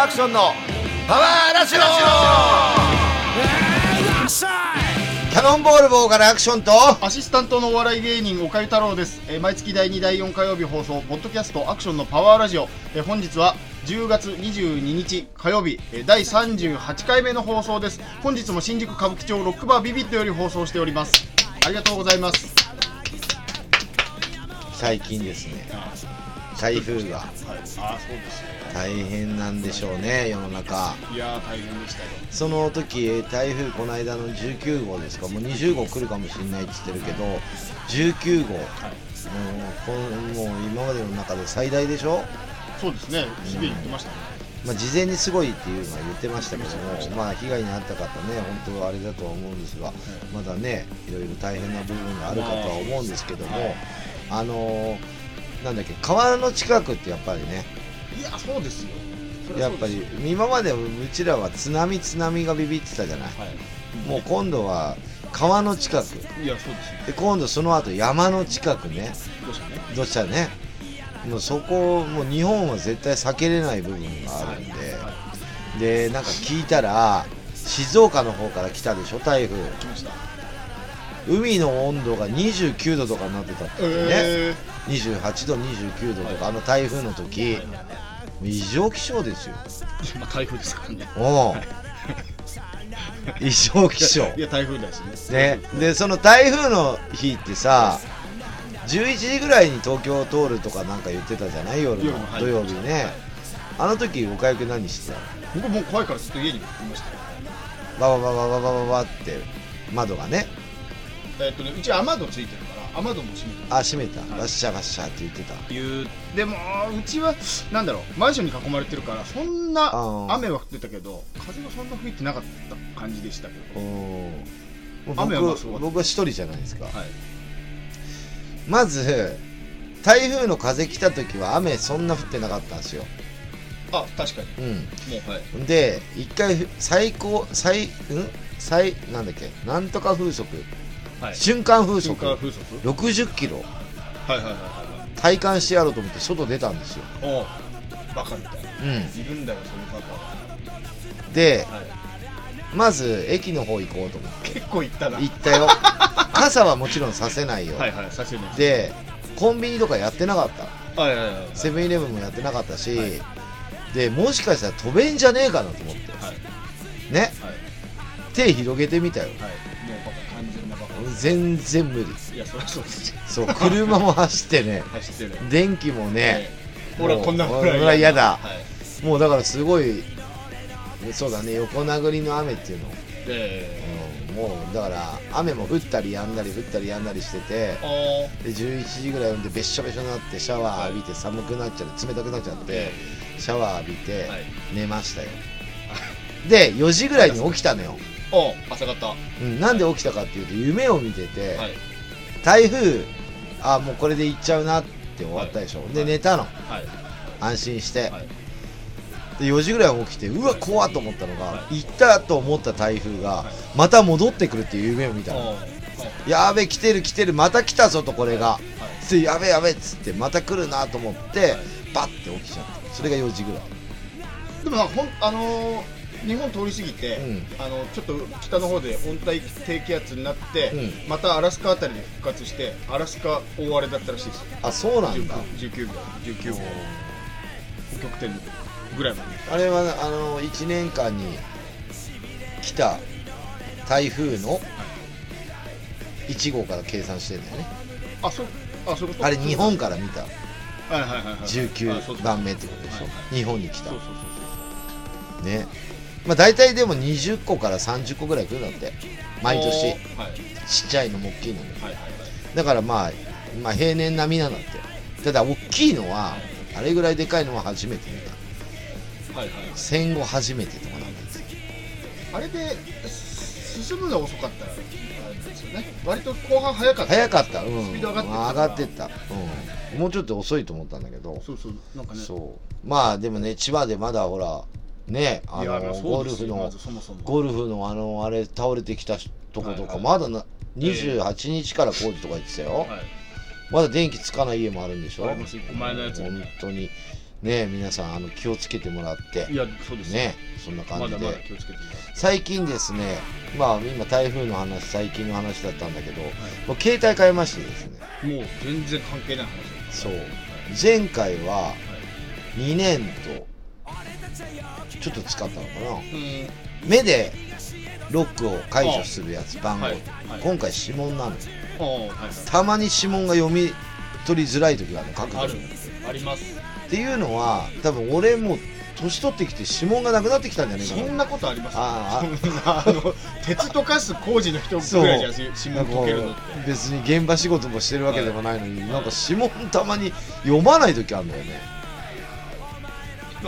ルアクションのパワーラジオ。キャノンボールボーカルアクションとアシスタントのお笑い芸人岡井太郎です、えー毎月第2第4火曜日放送ポッドキャストアクションのパワーラジオ、えー本日は10月22日火曜日、えー第38回目の放送です。本日も新宿歌舞伎町ロックバービビットより放送しております。ありがとうございます。最近ですね台風が。はい、ああそうですよ大変なんでしょうね世の中。いやー大変でしたよ。その時台風この間の19号ですか？もう20号来るかもしれないって言ってるけど19号。もうこんもう今までの中で最大でしょ？そうですね。す言ってましたね、まあ、事前にすごいっていうのは言ってましたけども、まあ、被害に遭った方ね、本当はあれだとは思うんですが、まだね、いろいろ大変な部分があるかとは思うんですけども、あのーなんだっけ、川の近くってやっぱりね、いやそうですよ。やっぱり今までうちらは津波、津波がビビってたじゃない、はい。もう今度は川の近く、いやそうですよ。で今度その後山の近くね、どうしたね。もうそこ、もう日本は絶対避けれない部分があるんで。でなんか聞いたら静岡の方から来たでしょ台風。来ました海の温度が29度とかになってたってね、え。28度29度とかあの台風の時。異常気象ですよ。ー、まあ台風ですからね。おう。異常気象。いや台風だしね。ね。でその台風の日ってさ11時ぐらいに東京を通るとかなんか言ってたじゃない？夜の土曜日ね。あの時おかゆく何してた？の僕もう怖いからずっと家にいました。よババババババババって窓がねえっとねうち雨戸ついてるから雨戸も閉めてる。あ閉めた、はいガッシャガッシャって言ってた。いうでもうちはなんだろうマンションに囲まれてるからそんなあー雨は降ってたけど風がそんな吹いてなかった感じでしたけど。うん雨はまあすごかった。僕僕は一人じゃないですか、はい。まず台風の風来た時は雨そんな降ってなかったんですよ、あ確かに。うもうはい。ん、で一回最高最うん？最なんだっけ？なんとか風速はい。瞬間風瞬速間風速？60キロ。はいはいはいはい体感してやろうと思って外出たんですよ、おう。バカみたいな。ういるんだよそういうバん、でカは、はい、まず駅の方行こうと思って。結構行ったな。行ったよ。傘はもちろんさせないよ、はいはいさせない。でコンビニとかやってなかった。はいはいはいはい。セブンイレブンもやってなかったし、はい。でもしかしたら飛べんじゃねえかなと思って。はい。ね。はい。手広げてみたよ。はい全然無理。いやそりゃそうですよ。そう車も走ってね走ってる電気もね、はい俺はこんなもう俺は嫌だ。はい。もうだからすごいそうだね横殴りの雨っていうの、でうん、もうだから雨も降ったりやんだり降ったりやんだりしててあで11時ぐらいでべっしょべしょになってシャワー浴びて寒くなっちゃって冷たくなっちゃってシャワー浴びてはい。寝ましたよ。で4時ぐらいに起きたのよ、お朝方。うん、なんで起きたかっていうと夢を見てて、はい。台風あもうこれで行っちゃうなって終わったでしょ、ではい。寝たの。はい。安心して、はい。で4時ぐらいに起きてうわ怖っと思ったのが、は行ったと思った台風が、はい。また戻ってくるっていう夢を見たおの、はい。やべ来てる来てるまた来たぞとこれが、はい。でやべやべっつってまた来るなと思って、はい。バッて起きちゃった。それが4時ぐらい。でもほんあのー日本通り過ぎて、うん。あのちょっと北の方で温帯低気圧になって、うまたアラスカあたりで復活してアラスカ大荒れだったらしいです。よあそうなんだ。19号19号極点ぐらいまで。あれはあの1年間に来た台風の1号から計算してんだよね。あそうあそうあれ日本から見た。はいはいはいはい。あそう19そう。番目ってことでしょ、日本に来た。ねまあ大体でも20個から30個ぐらい来るんだって。毎年。はいちっちゃいのも大きいのもはい。はい。はい。だからまあ、まあ平年並みなんだって。ただ大きいのはあれぐらいでかいのは初めて見た。はいはい。戦後初めてとかなんですよあれで進むのが遅かったらですよね。割と後半早かった。早かった。うん。スピード上がって上がってった、うん、もうちょっと遅いと思ったんだけど。そうそう。なんかね。そう。まあでもね千葉でまだほらねあのゴルフのゴルフのあのあれ倒れてきたとことか、まだな28日から工事とか言ってたよ、はい。まだ電気つかない家もあるんでしょ？前のやつも本当に。ね皆さんあの気をつけてもらって。いやそうですねそんな感じで。最近ですねまあ今台風の話最近の話だったんだけど、もう携帯変えましてですね。いもう全然関係ない話。そう。はい。前回は2年とちょっと使ったのかな。うん。目でロックを解除するやつ番号、はい。はい。今回指紋なの。ああはいはい。たまに指紋が読み取りづらい時があるの角度ある。にあります。っていうのは多分俺も年取ってきて指紋がなくなってきたんじゃないかな。そんなことあります？あそんなあの鉄溶かす工事の人ぐらいじゃないです指紋溶けるのって。う別に現場仕事もしてるわけでもないのに、なんか指紋たまに読まない時あるんだよね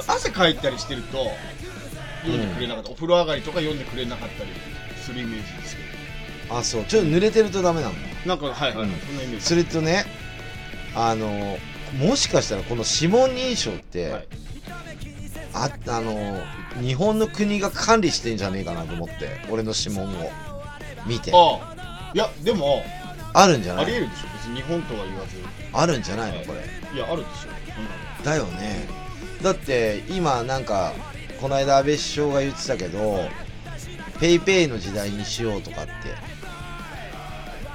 汗かいたりしてると読んでくれなかった、お風呂上がりとか読んでくれなかったりするイメージですけあそう。ちょっと濡れてるとダメなの？どなんかはいはい、うん。そんなイメージ。それとねあのもしかしたらこの指紋認証って、はい。ああの日本の国が管理してんじゃねえかなと思って俺の指紋を。見て。ああ。いやでもあるんじゃない？ありえるでしょ。別に日本とは言わず。あるんじゃないの？これ。いやあるでしょ。そん。なのだよねだって今なんかこの間安倍首相が言ってたけどペイペイの時代にしようとかって。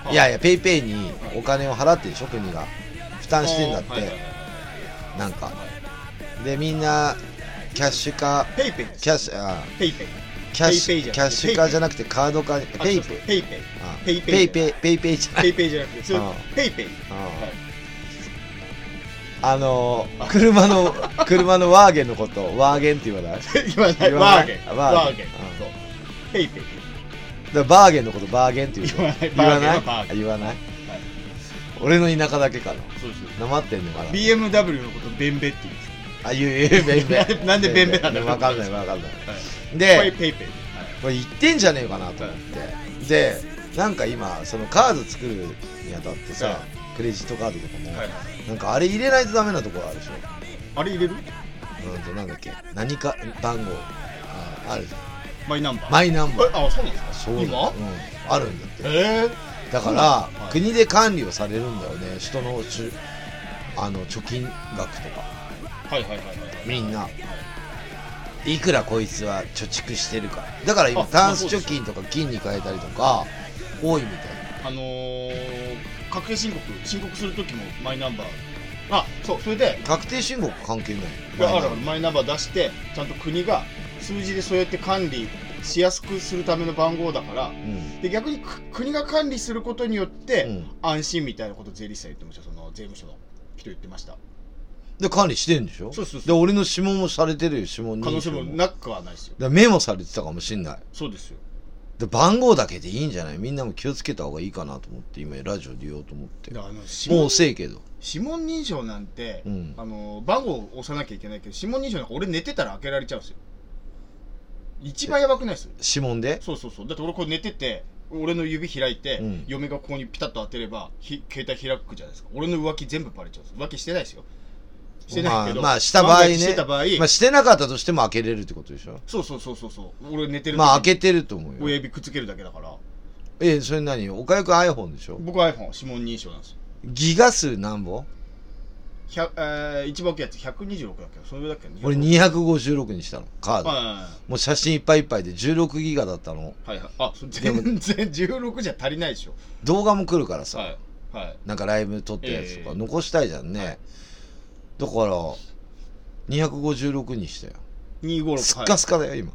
いやいやペイペイにお金を払ってるでしょ国が。負担してんだって、はいはいはい。なんか。でみんなキャッシュ化ペイペイ。キャッシュあ。ペイペイ。キャッシペイペイじゃなくてュキャッシュ化じゃなくてカード化あペイペイ。ペイペイ。あペイペイ。ペイペイペイペイじゃなくてペイペイあはいあのー車の車のワーゲンのことワーゲンって言わない？言わない。ワーゲン。あワーゲン。そう。ペイペイ。らワーゲンのことワーゲンって言う言わない。言わない？俺の田舎だけかな。そうです。なまってんのかな？BMW のことベンベって言うんですよ。あ言う言うベンベなんでベンベ。なんだろうわかんないわかんない。はい。でこれペイペイ。これ言ってんじゃねえかなと思って。でなんか今そのカード作るにあたってさ、はいクレジットカードとかも、はい。なんかあれ入れないとダメなところあるでしょ。あれ入れる？うんとなんだっけ？何か番号。あある。じゃマイナンバー。んマイナンバー。えあそうなんですか？そう今？うん、あるんだって。えだから、はい。国で管理をされるんだよね。人のしゅあの貯金額とか。ーはいはいはいはい。みんな。いくらこいつは貯蓄してるか。だから今あタンス貯金とか金に変えたりとか多いみたいあのー、確定申告申告するときもマイナンバー。あそうそれで。な確定申告関係ない。いやあるあるマイナンバー出してちゃんと国が数字でそうやって管理しやすくするための番号だから。うん。で逆にく国が管理することによって、うん。安心みたいなこと税理士さん言ってました。その税務署の人言ってました。で管理してんでしょ？そうそうそう。で俺の指紋もされてるよ指紋可能性もなくはないですよ。でメモされてたかもしんない。そうですよで番号だけでいいんじゃない？みんなも気をつけた方がいいかなと思って今ラジオで言おうと思って。だからあの指もう紋遅いけど。指紋認証なんて、うん。あの番号を押さなきゃいけないけど指紋認証なんか俺寝てたら開けられちゃうんですよ。一番やばくないです？指紋で？そうそうそう。だって俺これ寝てて俺の指開いて、うん。嫁がここにピタッと当てればひ携帯開くじゃないですか。俺の浮気全部バレちゃうんです。浮気してないですよしてないけど、まあ、まあした場合万が一しねてた場合、まあ、してなかったとしても開けれるってことでしょ。そうそうそうそうそう。俺寝てる時まあ開けてると思う親よ指くっつけるだけだから。えそれ何？おかゆくん iPhone でしょ？僕は iPhone 指紋認証なんですよ。ギガ数何本？100えー、一番大きいやつ。126だっけ？それだっけ？俺256にしたの。カード。はもう写真いっぱいいっぱいで16ギガだったの。いはいはい。あ全然16じゃ足りないでしょ。動画も来るからさ、はいはい。なんかライブ撮ったやつとか。ええ。残したいじゃんね、だから256にしたよ。256スッカスカだよ今。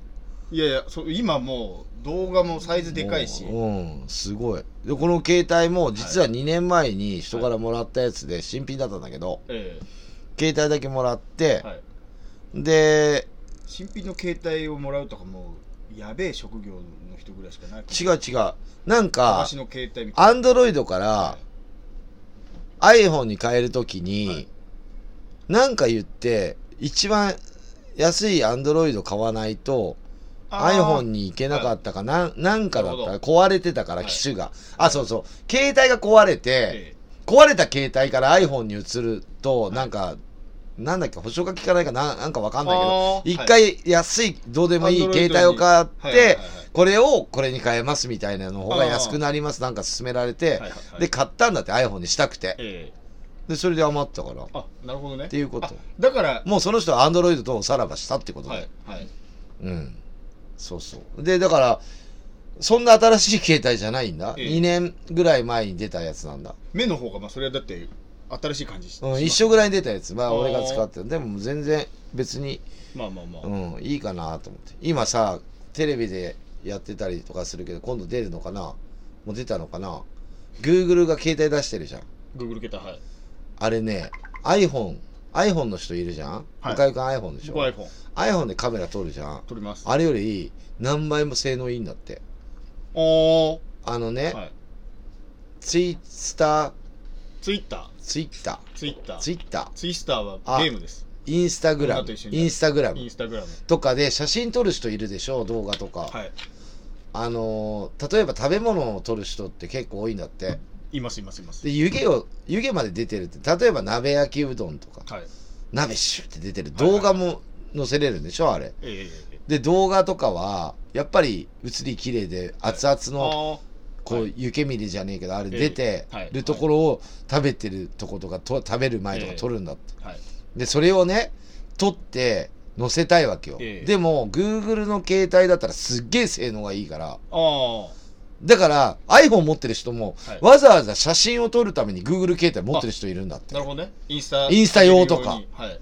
いやいやそう今もう動画もサイズでかいし。もううんすごい。でこの携帯も実は2年前に人からもらったやつで新品だったんだけど、え携帯だけもらってえ、はい。で新品の携帯をもらうとかもうやべえ職業の人ぐらいしかない。違う違う。なんか私の携帯みたいアンドロイドからな iPhone に変えるときに、はいなんか言って一番安いアンドロイド買わないと iPhone に行けなかったかな、なんかだったら壊れてたからはい。機種が、あそうそう。携帯が壊れて、え壊れた携帯から iPhone に移ると、なんかなんだっけ保証が効かないかななんかわかんないけど一回安いどうでもいい Android 携帯を買ってはいこれをこれに変えますみたいなの方が安くなりますなんか勧められてで買ったんだって iPhone にしたくて。えでそれで余ったから。っあなるほどね。ていうこと。あだからもうその人はアンドロイドとおさらばしたってことだ。よ、はいはい。うん。そうそう。でだからそんな新しい携帯じゃないんだ、ええ。2年ぐらい前に出たやつなんだ、目の方がまあそれはだって新しい感じしうん、し一緒ぐらいに出たやつ。まあ俺が使ってるでも全然別にまあまあまあ、うんいいかなと思って。今さテレビでやってたりとかするけど今度出るのかな？もう出たのかな？Google が携帯出してるじゃん。Google 携帯はいあれね iPhone iPhone の人いるじゃん、はい。岡井君 iPhone でしょ？僕 iPhone iPhone でカメラ撮るじゃん？撮ります。あれより何倍も性能いいんだって。おー。あのね、はい。ツイスタ Twitter ツイッタ Twitter ー。ツイッター。ツイスター。はあゲームです。インスタグラム。インスタグラム。インスタグラム。とかで写真撮る人いるでしょ？動画とか、はい。あのー例えば食べ物を撮る人って結構多いんだっていますいますいます。で湯気を湯気まで出てるって例えば鍋焼きうどんとか。はい。鍋シュって出てる。はいはい動画も載せれるんでしょあれ。ええええで動画とかはやっぱり写り綺麗で熱々のあこうはい。湯煙じゃねえけどあれええ。出てはい。るところを食べてるとことかと食べる前とか撮るんだって。ーはい。でそれをね撮って載せたいわけよ。ええ。でも Google の携帯だったらすっげえ性能がいいから。あだから iPhone 持ってる人もはい。わざわざ写真を撮るために Google 携帯持ってる人いるんだって。あなるほどね。インスタインスタ用とか。にはい。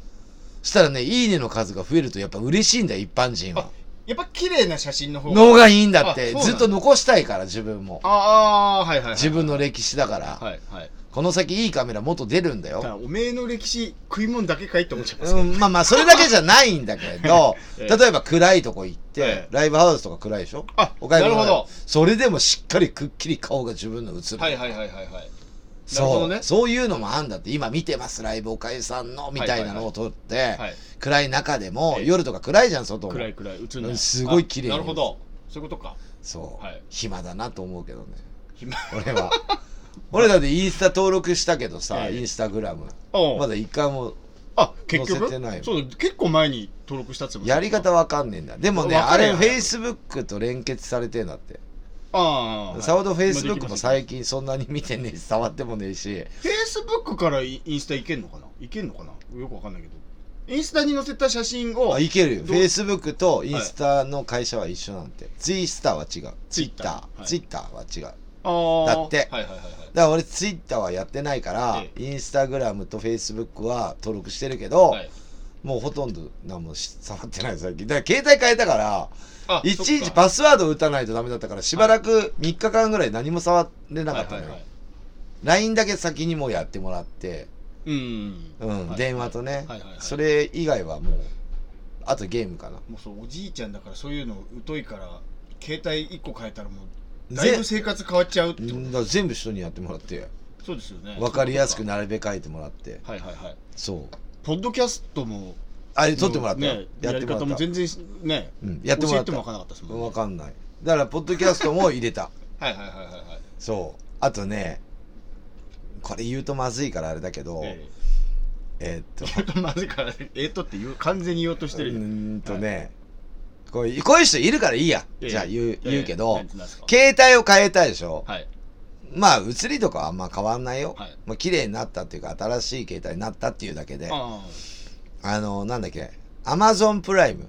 したらねいいねの数が増えるとやっぱ嬉しいんだよ一般人は。あやっぱ綺麗な写真の方のがいいんだって。あそうなんだ。ずっと残したいから自分も。ああーはいはいはい。自分の歴史だから。はいはいこの先いいカメラもっと出るんだよ。おめえの歴史食い物だけかいって思っちゃいますけど。うん、まあまあそれだけじゃないんだけど ええ。例えば暗いとこ行って、ええ。ライブハウスとか暗いでしょ？あお買い物なるほど。それでもしっかりくっきり顔が自分の映る、はいはいはいはいはい。そう。ね。そういうのもあんだって今見てます。ライブおかゆさんのみたいなのを撮って、はい。暗い中でも、ええ。夜とか暗いじゃん外も。暗い暗い映んない。うんすごい綺麗なるほど。そういうことか。そう、はい。暇だなと思うけどね。暇。俺は 俺だってインスタ登録したけどさ、ええ。インスタグラム。まだ一回もあ結局？載せてないよそう結構前に登録したって言ってまやり方わか？んねえんだでもねあれわかるよフェイスブックと連結されてんだって。ああ。さほどフェイスブックも最近近そんなに見てねえし。触ってもねえしフェイスブックからインスタいけんのかな？いけんのかな？よくわかんないけど。インスタに載せた写真をあいけるよ。フどう？ェイスブックとインスタの会社は一緒なんて、ツイスターは違う。ツイッター、はい。ツイッターは違うだって。はいはいはいはい。ら俺ツイッターはやってないから、えインスタグラムとフェイスブックは登録してるけど、はい。もうほとんど何もし触ってない最近。だから携帯変えたからあいちいちパスワード打たないとダメだったからしばらく3日間ぐらい何も触れなかったのよ、はいはいはい。LINE だけ先にもうやってもらって、うん。うんはい。電話とね、はいはいはい。それ以外はもうあとゲームかな。もうそうおじいちゃんだからそういうの疎いから携帯1個変えたらもうだいぶ生活変わっちゃうってだから全部人にやってもらって。そうですよね。分かりやすくな並べ替えてもらって。はいはいはい。そう。ポッドキャストもあれ撮ってもらった。よ、ねやってもらった。方も全然ねうん、やってもらった。分からなかったですもんね。分かんない。だからポッドキャストも入れた。はいはいはいはいはい。そう。あとねこれ言うとまずいからあれだけど、ええ。ーっと。えっとまずいからえっとって言う完全に言おうとしてうるよーんとね、こういうこういう人いるからいいや、ええじゃあ言うええ言うけど、携帯を変えたでしょ、はい。まあ写りとかはあんま変わんないよ、はい。まあ綺麗になったっていうか新しい携帯になったっていうだけで。ああ。のなんだっけ？アマゾンプライム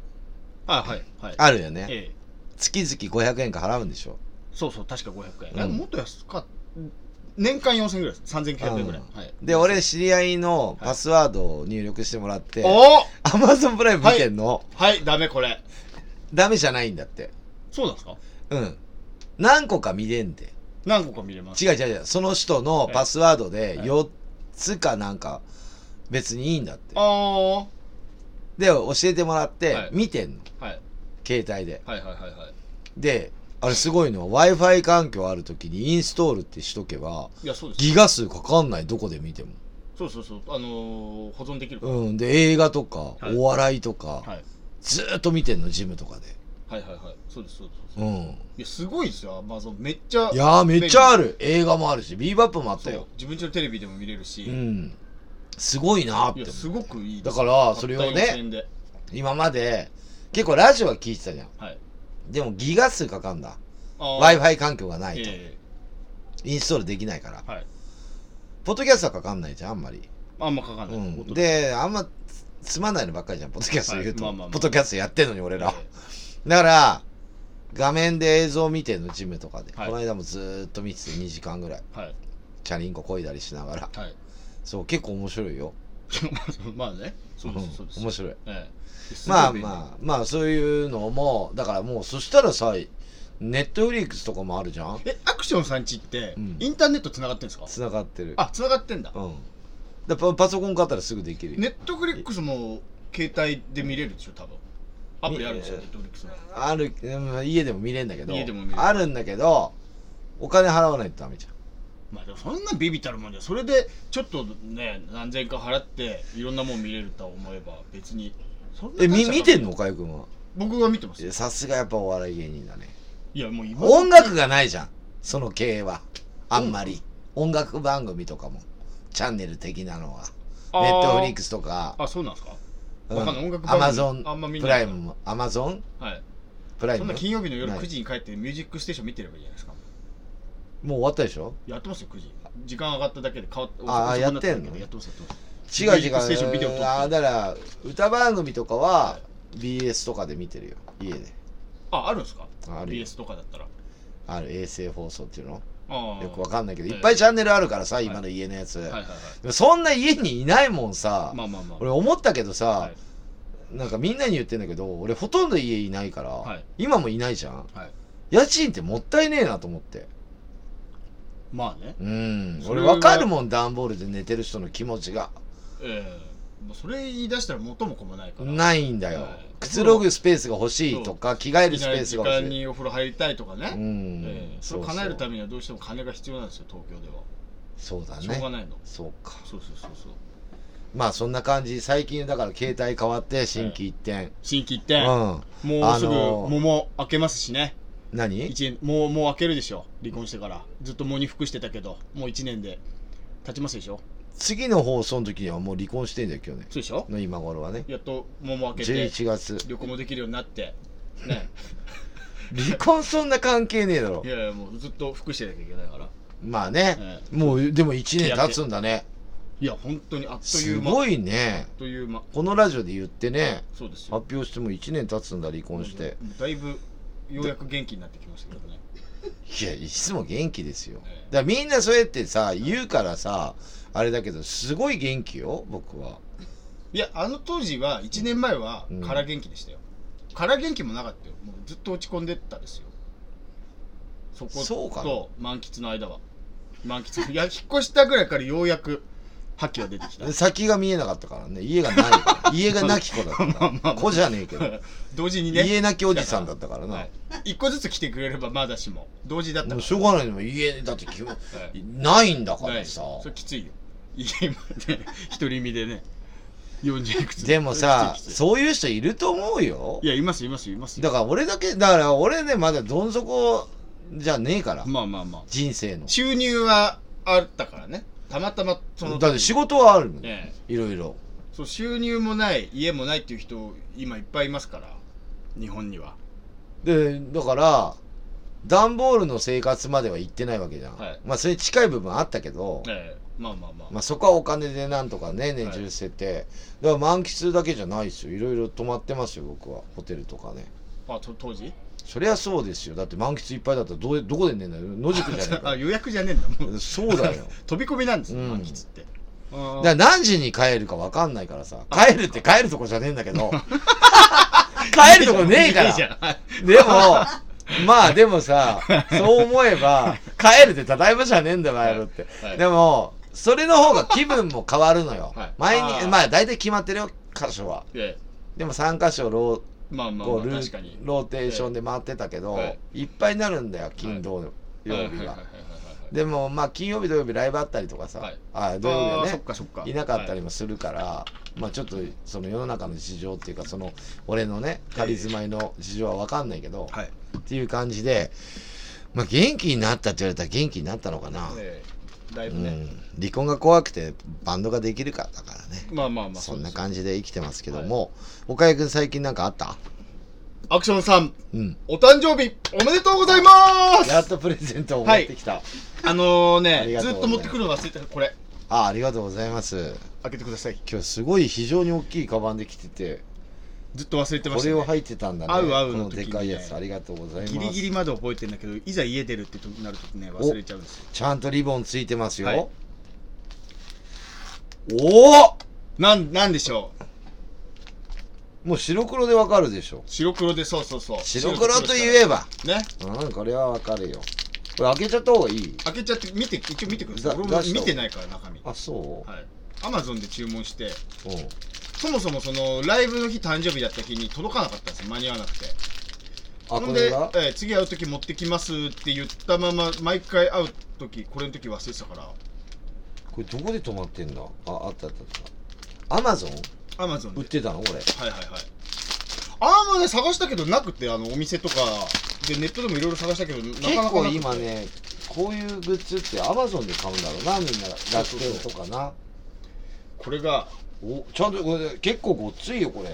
ああはいはい。あるよね、ええ。月々500円か払うんでしょ？そうそう確か500円、うん。えもっと安かっ年間4000円ぐらいです。3900円ぐらい、で俺知り合いのパスワードを入力してもらって、おアマゾンプライム見てんの、はいダメこれダメじゃないんだって。そうなんですか？うん。何個か見れんで。何個か見れます。違う違う違う。その人のパスワードではい。4つかなんか別にいいんだって。あで教えてもらってはい。見てんの。あはい。携帯で。はいはいはいはい。であれすごいの w i f i 環境ある時にインストールってしとけばいやそうです。ギガ数かかんないどこで見ても。そうそうそう。あのー、保存できるから、うん。で映画とかはい。お笑いとかはいずーっと見てんのジムとかで。はいはいはい。そうですそうです。そうです、いうんやすごいですよアマゾンめっちゃいやーめっちゃある。る映画もあるしビーバップもあったそうよ。自分家のテレビでも見れるし、うん。すごいなーっていやすごくいいですだからそれをたった4000ね円で。今まで結構ラジオは聞いてたじゃん。はい。でもギガ数かかんだ。w あ i ー f i 環境がないと、えインストールできないから。えはい。ポッドキャストはかかんないじゃんあんまり、あんまかかんない、うん、音であんまつつまんないのばっかりじゃんポッドキャスト言うと、はいまあまあまあ。ポッドキャストやってんのに俺ら、えだから画面で映像見てんのジムとかで、はい。この間もずーっと見てて2時間ぐらい。えはい。チャリンコこいだりしながら。はい。そう結構面白いよ。まあね。そうですそうです、ん面白い。ええ。まああまあまあそういうのもだからもうそしたらさネットフリックスとかもあるじゃん。えアクションさんちって、うん。インターネットつながってんですか？つながってる。あつながってんだ。うんだパパソコン買ったらすぐできるよ。ネットフリックスも携帯で見れるでしょ多分。アプリあるんですよネットフリックスの。あるうん家でも見れんだけど家でも見れる。あるんだけどお金払わないとダメじゃん。まあでもそんなビビたるもんじゃそれでちょっとね何千円か払っていろんなもん見れると思えば別にそんなえみ見てんの？岡井君は？僕は見てますよ。いやさすがやっぱお笑い芸人だね。いやもう今音楽がないじゃん。その系は。あんまり。音楽番組とかもチャンネル的なのは。ネットフリックススとか。あそうなんですか？アマゾンプライムも。アマゾンはい。プライム？そんな金曜日の夜ない。9時に帰ってミュージックステーション見てればいいじゃないですか。もう終わったでしょ？やってますよ9時。時間上がっただけで変わっああ遅くなただけでやってんの？やってますやってます。違う違う。あだから歌番組とかは BS とかで見てるよ。家で。ああるんですか？あ BS とかだったら。ある。衛星放送っていうの？ああよくわかんないけどええ。いっぱいチャンネルあるからさい。今の家のやつ、はいはいはい。でもそんな家にいないもんさ、まあまあまあ。俺思ったけどさ、はい。なんかみんなに言ってんだけど俺ほとんど家いないから、はい。今もいないじゃん。はい。家賃ってもったいねえなと思って。まあね。うん。俺わかるもん段ボールで寝てる人の気持ちが。ええもうそれ言い出したら元も子もないから。ないんだよ、はい。くつろぐスペースが欲しいとか着替えるスペース時が欲しい。間にお風呂入りたいとかね、うん、ええ。それを叶えるためにはどうしても金が必要なんですよ東京では。そうだしょうがねないの。そうか。そうそうそうそう。まあそんな感じ。最近だから携帯変わって心機一転、新規一点、うん。もうすぐあのー桃開けますしね。何？一年。もうもう開けるでしょ。離婚してから。ずっと喪に服してたけど。もう1年で。経ちますでしょ次の放送の時にはもう離婚してんだよ今日ね。そうでしょ？の今頃はね。やっと桃開けて11月。旅行もできるようになって。ね。離婚そんな関係ねえだろ。いやいやもうずっと服してなきゃいけないから。まあね、えもうでも1年経つんだね。いや本当にあっといすう間。ごいね。あっという間。このラジオで言ってね。そうですよ。発表しても1年経つんだ離婚して。だいぶようやく元気になってきましたけどね。いやいつも元気ですよ。ええ。だからみんなそうやってさ言うからさあれだけどすごい元気よ僕は。いやあの当時は1年前はうん。空元気でしたよ、空元気もなかったよ。もうずっと落ち込んでったですよ。そこと満喫の間は。満喫。いや引っ越したぐらいからようやく覇気が出てきた。先が見えなかったからね。家がない 家がなき子だった。子じゃねえけど。同時にね。家なきおじさんだったからな、はい、一個ずつ来てくれればまだしも。同時だったから。しょうがないでも家だってはい。ないんだからさ。それきついよ家まで独り身でね40いくつ。でもさそういう人いると思うよ。いやいますいますいます。よだから俺だけだから俺ねまだどん底じゃねえから。まあまあまあ。人生の。収入はあったからね。たまたまそのだって仕事はあるもんええ。いろいろ。そう収入もない家もないっていう人今いっぱいいますから。日本には。でだから段ボールの生活までは行ってないわけじゃん、はい。まあそれに近い部分あったけど、ええまあまあまあ、まあ、そこはお金でなんとかね年中してて、だから満喫だけじゃないですよ。いろいろ泊まってますよ僕は。ホテルとかね。あと当時？そりゃそうですよ。だって満喫いっぱいだったらどうどこで寝んだよ。野宿じゃねえあか。予約じゃねえんだ。そうだよ。飛び込みなんですよ、うん。満喫って。だ何時に帰るか分かんないからさ。帰るって帰るとこじゃねえんだけど。帰るとこねえから。ん。でもまあでもさそう思えば帰るってただいまじゃねえんだよ前のって、はい。でもそれの方が気分も変わるのよ、はい。前あー。にまあ大体決まってるよ箇所はえでも3箇所ロまあまあ、まあ、こうル確かに。ローテーションで回ってたけど、はいい、っぱいになるんだよ金土曜日がはいはいはいはいはい。でもまあ金曜日土曜日ライブあったりとかさ、はい。あ土曜日はあーそっねかそっか。いなかったりも、もするから、まあちょっとその世の中の事情っていうかその俺のね仮住まいの事情は分かんないけど、はい。っていう感じで、まあ、元気になったって言われたら元気になったのかな、ええだいうぶね、ん、離婚が怖くてバンドができるかだからね。まあまあまあそんなじ感じで生きてますけども、岡谷君最近なんかあった？アクションさん。うん。お誕生日おめでとうございます。やっとプレゼントを持ってきた、あのありねがとうございます。ずっと持ってくるの忘れてた。これ。あありがとうございます。開けてください。今日すごい非常に大きいカバンで来ててずっと忘れてました、ね、これを履いてたんだね。合う合うこのねでかいやつありがとうございます。ギリギリまで覚えてんだけどいざ家出るってなるとね忘れちゃうんですよ。ちゃんとリボンついてますよ、はい。おおなんなんでしょう？もう白黒でわかるでしょ。白黒でそうそうそう。白黒と言えば。ね。うんこれはわかるよ。これ開けちゃった方がいい？開けちゃって見て一応見てください。見てないから中身。あそう、はい。アマゾンで注文して。うんそもそもそのライブの日誕生日だった日に届かなかったんですよ。間に合わなくて。あほんで、えー次会う時持ってきますって言ったまま毎回会う時これの時忘れてたから。これどこで止まってんだ？ああったあったあった。アマゾンアマゾンで。売ってたの？これ。はいはいはい。あーもうね探したけどなくてあのお店とかでネットでもいろいろ探したけどな結かなかなく構て今ねこういうグッズってアマゾンで買うんだろうなみんな。楽天とかな。これがおちゃんとこれ結構ごっついよこれ。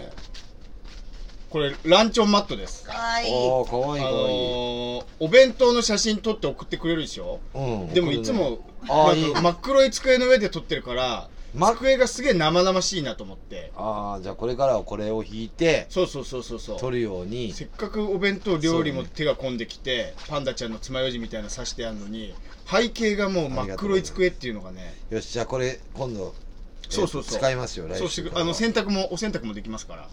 これランチョンマットです。ああかわいいあかわいい、のーお弁当の写真撮って送ってくれるでしょ？うん。でもいつもあーいい。真っ黒い机の上で撮ってるからま机がすげえ生々しいなと思って。ああじゃあこれからはこれを引いてそうそうそうそうそう。取るように。せっかくお弁当料理も手が込んできて、パンダちゃんの爪楊枝みたいなの刺してあるのに背景がもう真っ黒い机っていうのがね。よしじゃあこれ今度そうそうそう。えー使いますよ来週そあの洗濯もお洗濯もできますから。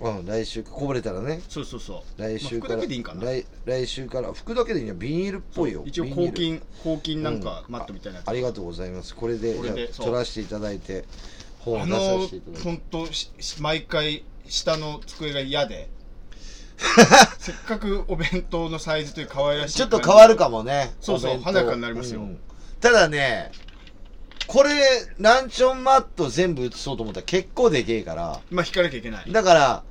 うん来週こぼれたらね。そうそうそう。来週から、まあ服だけでいいんかな。来来週から服だけでいいんや。ビニールっぽいよ。一応ビニール。抗菌抗菌なんかうん。マットみたいなやつ。あありがとうございます。これでこれでそう。じゃあ撮らせていただいて本をあ出さのせていただいて。本当毎回下の机が嫌で。せっかくお弁当のサイズという可愛らしいちょっと変わるかももね。そうそうお弁当。華やかになりますよ。うん。ただねこれランチョンマット全部写そうと思ったら結構でけえから。まあ引かなきゃいけない。だから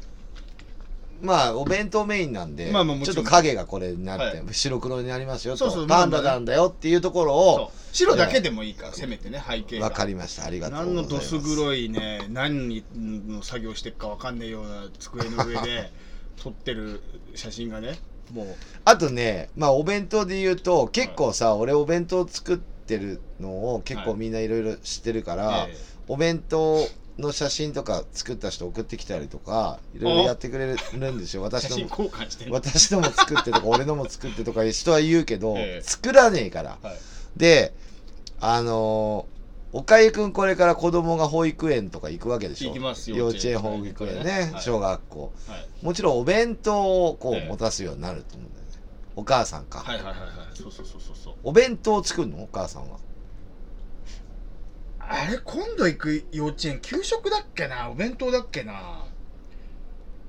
まあお弁当メインなんで、まあまあもちちょっと影がこれになって、は白黒になりますよと。そうそうパンダなんだよっていうところそう。を白だけでもいいからせめてね背景が。分かりました。ありがとう何のございます。どす黒いね何の作業してるか分かんないような机の上で 撮ってる写真がねもう。あとねまあお弁当で言うと結構さ、俺お弁当作ってるのを結構みんないろいろ知ってるから、ええお弁当の写真とか作った人送ってきたりとかいろいろやってくれるんですよ。私のも私のも作ってとか 俺のも作ってとか人は言うけど、ええ。作らねえから。はい。であのーおかゆくんこれから子供が保育園とか行くわけでしょ。行きます幼稚園保育園ね、はい。小学校。はい。もちろんお弁当をこええ。う持たすようになると思うんだよね、お母さんか、はいはいはいはい。そうそうそうお弁当を作るの？お母さんは。あれ今度行く幼稚園給食だっけな？お弁当だっけな？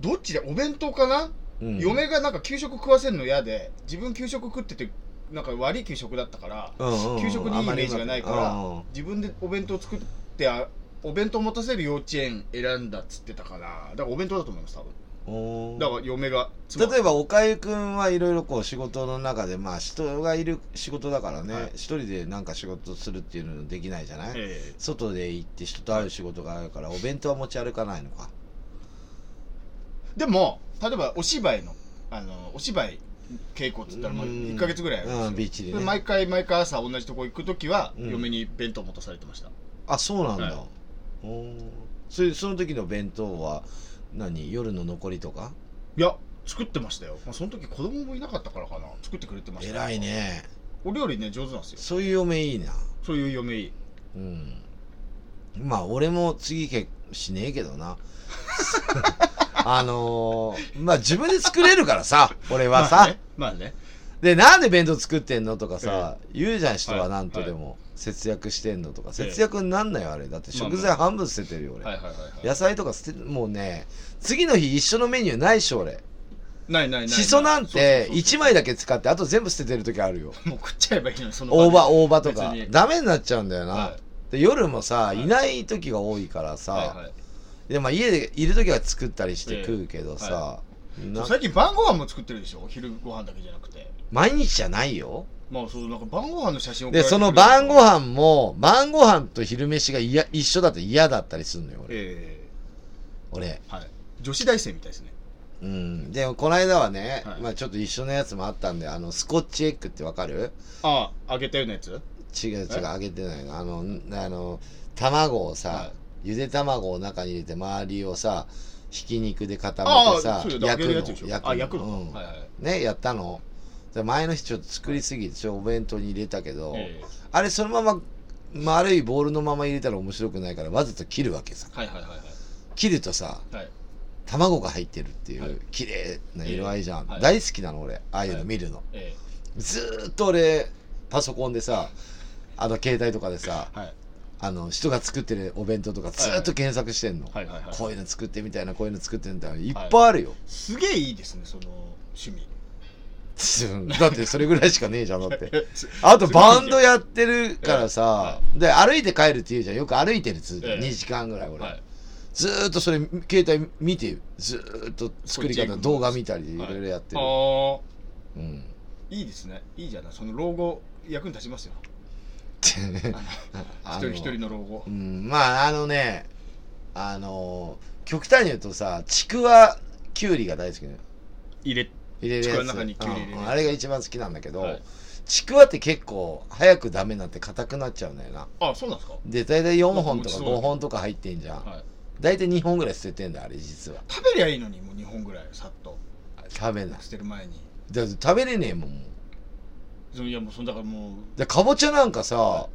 どっちでお弁当かな、うん。嫁がなんか給食食わせるの嫌で自分給食食っててなんか悪い給食だったからうんうん。うん給食にいいイメージがないから、うんうん。自分でお弁当作ってあお弁当持たせる幼稚園選んだっつってたかなだからお弁当だと思います多分だから嫁が妻。例えばおかゆくんはいろいろこう仕事の中でまあ人がいる仕事だからね、はい。一人でなんか仕事するっていうのできないじゃない、え外で行って人と会う仕事があるからお弁当は持ち歩かないのか。えでも例えばお芝居のあのお芝居稽古っつったらもううん。1か月ぐらいあるんでね。で毎回毎回朝同じとこ行く時は、うん。嫁に弁当持たされてました。あそうなんだ、はい。おー。それその時の弁当は何夜の残りとか？いや作ってましたよ、まあ、その時子供もいなかったからかな。作ってくれてました。偉いね。お料理ね上手なんですよ。そういう嫁いいな。そういう嫁いい。うん。まあ俺も次結しねえけどな。あのー、まあ自分で作れるからさ俺はさ、まあね。まあねでなんで弁当作ってんのとかさ、言うじゃん人は何とでも、節約してんのとか。節約になんないよあれ。だって食材半分捨ててるよ俺、はいはいはいはい。野菜とか捨てもうね次の日一緒のメニューないっしょ俺。ないないないしそなんてそうそうそう1枚だけ使ってあと全部捨ててる時あるよ。もう食っちゃえばいいのにその大葉大葉とか。ダメになっちゃうんだよな、はで夜もさ、い。い、ない時が多いからさ、はいはい。でまあ、家でいる時は作ったりしてええ食うけどさ、はな最近晩ご飯も作ってるでしょ？昼ご飯だけじゃなくて毎日じゃないよ。まあそうなんか晩ご飯の写真をでその晩ご飯も晩ご飯と昼飯がいや一緒だと嫌だったりするのよ俺。え俺。えはい。女子大生みたいですね。うん。でもこの間はね、はい。まあちょっと一緒のやつもあったんであのスコッチエッグってわかる？ああ揚げたようなやつ？違う違うえ？揚げてないの。あのんあの卵をさ、はい。ゆで卵を中に入れて周りをさひき肉で固めてさ焼くの。焼くあ焼くの。うん。はいはいねやったの。で前の日ちょっと作りすぎてちょお弁当に入れたけど、えあれそのまま丸いボールのまま入れたら面白くないからわざと切るわけさ。えはいはいはいはい。切るとさはい。卵が入ってるっていはい。う綺麗な色合いじゃん、はい。大好きなの俺ああいうの見るの、えずーっと俺パソコンでさあの携帯とかでさあの人が作ってるお弁当とかずーっと検索してんの、こういうの作ってみたいなこういうの作ってみたいないっぱいあるよ、すげえいいですねその趣味だってそれぐらいしかねえじゃんだって。あとバンドやってるからさは、で歩いて帰るって言うじゃん。よく歩いてるっつええ2時間ぐらい俺、はい。ずーっとそれ携帯見てずーっと作り方動画見たりいろいろやってる、ああうん。いいですね。いいじゃない。その老後役に立ちますよ。一人一人の老後。うん、まああのねあの極端に言うとさちくわきゅうりが大好きなの入れ入れるやつ。ちくわの中にきゅうり入れるやつ。うん。あれが一番好きなんだけど、はい。ちくわって結構早くダメになって硬くなっちゃうんだよな。あそうなんですか？で大体4本とかなんか美味しそう5本とか入ってんじゃん、はい。大体2本ぐらい捨ててんだよあれ実は。食べりゃいいのにもう2本ぐらいさっと。食べない。捨てる前に。だって食べれねえもんもう。そのいやもうそのだからもう。でかぼちゃなんかさ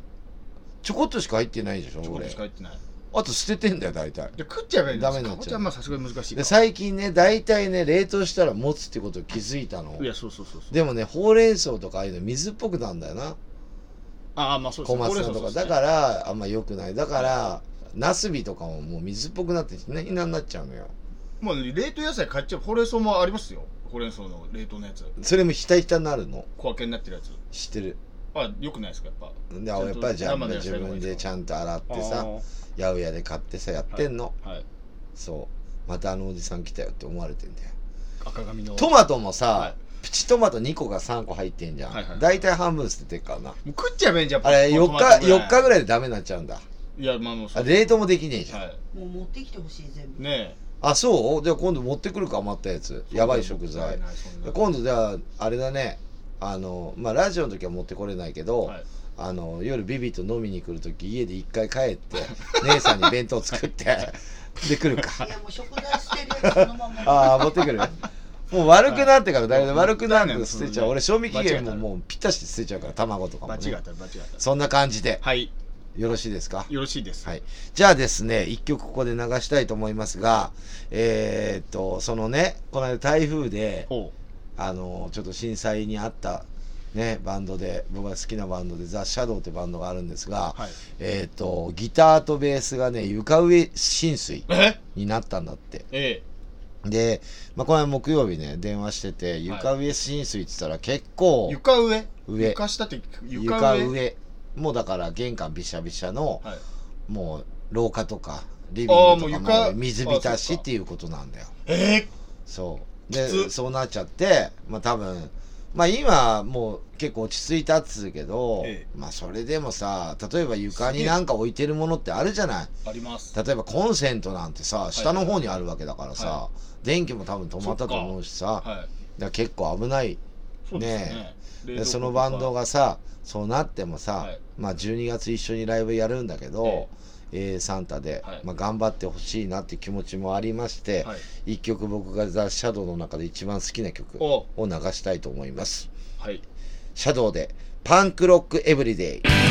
ちょこっとしか入ってないでしょちょこっと俺。しか入ってないあと捨ててんだよ大体。で食っちゃえばいいんダメになっちゃう。かぼちゃはまあさすがに難しい。かで最近ね大体ね冷凍したら持つってことを気づいたの。いやそうそうそうそう。でもねほうれん草とかああいうの水っぽくなんだよな。ああまあそうです小松菜とか。だからあんま良くない。だからナスビとかももう水っぽくなってひなひなになっちゃうのよ。もう冷凍野菜買っちゃう。ほうれん草もありますよ。ほうれん草の冷凍のやつ。それもひたひたになるの。小分けになってるやつ。知ってる。あよくないですかやっぱ。でやっぱりじゃあ自分でちゃんと洗ってさ。あ八百屋で買ってさやってんの、ーはい。そう。またあのおじさん来たよって思われてんだよ。赤髪の。トマトもさ、はい。プチトマト2個が3個入ってんじゃん、はいはい大体半分捨ててっからな。もう食っちゃえばいいんじゃん。あれ4日4日ぐららいでダメになっちゃうんだ。いいやまあもうそう。あ冷凍もできねえじゃん、はい。もう持ってきてほしい全部。ねあそう？じゃあ今度持ってくるか余ったやつ。えやばい食材。今度じゃああれだね。あのまあラジオの時は持ってこれないけど、はいあの夜ビビと飲みに来る時家で一回帰って 姉さんに弁当作ってで来るか。いやもう食材捨てるやつそのまま。ああ持ってくるもう悪くなってからだいぶ悪くなって捨てちゃう。俺賞味期限ももうぴったし捨てちゃうから卵とかも、ね、間違った間違った。そんな感じで。はい。よろしいですか？よろしいです。はい。じゃあですね、一曲ここで流したいと思いますが、えーっと、そのね、この間台風で、ほあの、ちょっと震災にあった、ね、バンドで、僕が好きなバンドで、ザ・シャドウってバンドがあるんですが、うはい。えーっと、ギターとベースがね、床上浸水え？になったんだって。えで、まあ、この間木曜日ね、電話してて、床上浸水って言ったら結え構、床上？上。床下って床床上。上、もうだから玄関びしゃびしゃの、はい。もう廊下とかリビングとかも水浸しっていうことなんだよ。えそう。きでつそうなっちゃってまあ多分まあ今もう結構落ち着いたっつうけど、えまあそれでもさ例えば床になんか置いてるものってあるじゃない？あります。例えばコンセントなんてさ下の方にあるわけだからさ、は電気も多分止まったと思うしさ、はい。ら結構危ない。ね。冷蔵庫でそのバンドがさそうなってもさ、はい。まあ12月一緒にライブやるんだけど、ええーサンタで、はい。まあ、頑張ってほしいなって気持ちもありまして、はい。一曲僕がザ・シャドウの中で一番好きな曲お。を流したいと思います。はい。シャドウでパンクロックエブリデイ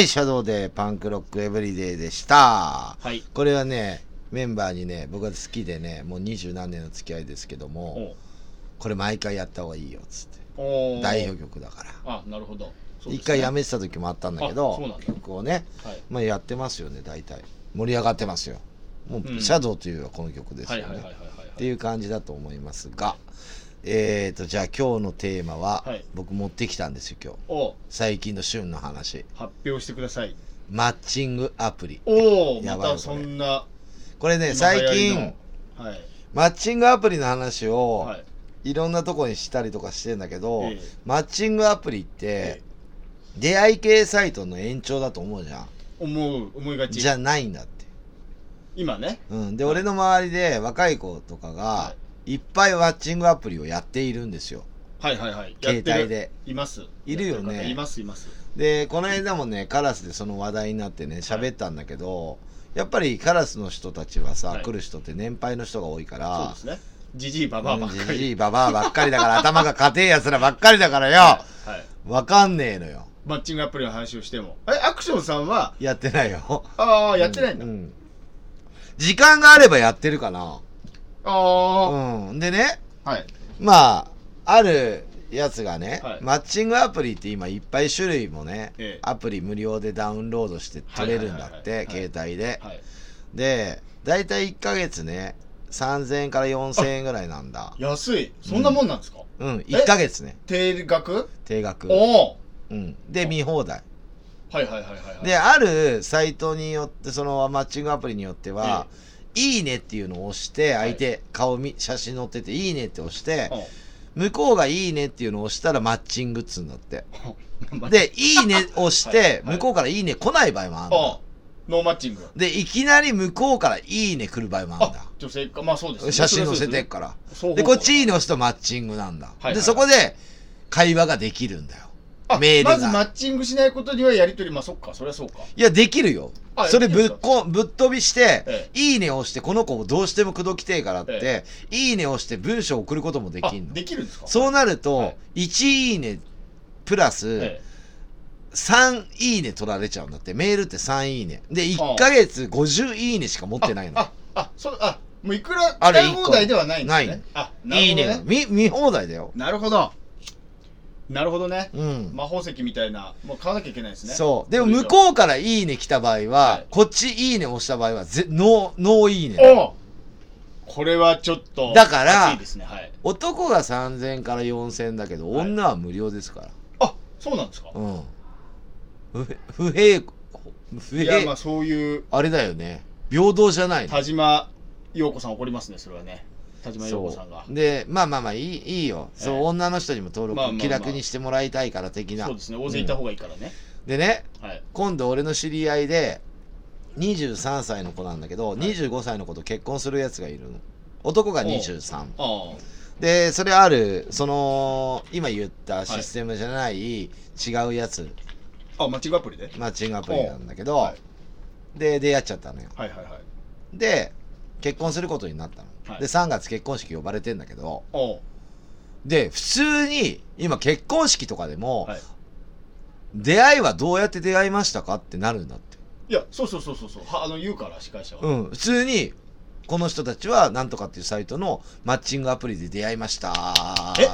い、シャドウでパンクロックエブリデイでした。はい。これはね、メンバーにね、僕が好きでね、もう二十何年の付き合いですけどおも、これ毎回やった方がいいよ、つって。代表曲だから。あなるほど。そうですね。一回やめてた時もあったんだけど曲をね、はい。まあ、やってますよね大体。盛り上がってますよ。もう、うん。シャドウというのはこの曲ですよね、っていう感じだと思いますがえーとじゃあ今日のテーマは、はい。僕持ってきたんですよ今日。お。最近の旬の話。発表してください。マッチングアプリ。おおやばいまたそんな。これね今最流行り近のはい。マッチングアプリの話を、はい。い、ろんなとこにしたりとかしてんだけど、ええ。マッチングアプリって、え出会い系サイトの延長だと思うじゃん。思う思いがち。じゃないんだって。今ね。うん、で、俺の周りで若い子とかがはいいっぱいマッチングアプリをやっているんですよ。はいはいはい。携帯で。います。いるよね。いますいます。でこの間もねカラスでその話題になってね喋ったんだけど、やっぱりカラスの人たちはさ、はい。来る人って年配の人が多いかそうらですね。じじいばばあばっかり。じじいばばあばっかりだから 頭が硬いやつらばっかりだからよ。はい。はいわかんねえのよ。マッチングアプリの話をしても。えアクションさんは？やってないよ。ああやってないんだ、うん。時間があればやってるかなああ、うん。でねはい。まあ、あるやつがね、はい。マッチングアプリって今いっぱい種類もね、ええ。アプリ無料でダウンロードして取れるんだって、携帯で。はい。で、だいたい1ヶ月ね、3000円から4000円ぐらいなんだ。安い。そんなもんなんですか、うん、1ヶ月ね、定額？定額。おおうん。で、見放題。はいはいはいはいはい。で、あるサイトによって、そのマッチングアプリによっては、いいねっていうのを押して、相手、顔み、写真載ってて、いいねって押して、向こうがいいねっていうのを押したらマッチングっつうんだって。うんで、いいね押して、はい向こうからいいね来ない場合もあるんだ。あノーマッチングで、いきなり向こうからいいね来る場合もあるんあ女性かまあそうですだ。ね写真載せてっから。で、こっちいいね押すとマッチングなんだ。はいで、そこで会話ができるんだよ。あメールがまずマッチングしないことにはやりとりまあそっかそりゃそうかいや、できるよあ。それぶっこ、ぶっ飛びしてえ、いいね押して、この子をどうしても口説きてえからっえて、いいね押して文章を送ることもできんあの。できるんですか？そうなるはとい、1いいねプラス、え3いいね取られちゃうんだって。メールって3いいね。で、あ1ヶ月50いいねしか持ってないの。ああそうあもういくらあれ使い放題ではないんですねないあなるほどいいねが。見、見放題だよ。なるほどなるほどねうん。魔法石みたいなもう買わなきゃいけないですねそう。でも向こうからいいね来た場合は、はいこっちいいね押した場合は、ぜノー、ノーいいね。おこれはちょっとだからねはい男が3000から4000だけど、はい女は無料ですから。あそうなんですか？うん。不不平、不いやまあ平、そういうあれだよね。平等じゃないの田島陽子さん怒りますねそれはね田島陽子さんが。でまあまあまあいいいいよ、ええ。そう女の人にも登録、まあまあまあ。気楽にしてもらいたいから的な。そうですね大勢いた方がいいからね、でねはい。今度俺の知り合いで23歳の子なんだけど、い。25歳の子と結婚するやつがいるの。男が23ああ。でそれあるその今言ったシステムじゃない、違うやつ。あマッチングアプリで？マッチングアプリなんだけど、はい。で出会っちゃったのよ。はいはいはい。で結婚することになったの、はい。で3月結婚式呼ばれてんだけどで普通に今結婚式とかでも、はい。出会いはどうやって出会いましたかってなるんだって。いやそうそうそうそうそう。はあの言うから司会者は、うん。普通にこの人たちはなんとかっていうサイトのマッチングアプリで出会いました。え？っ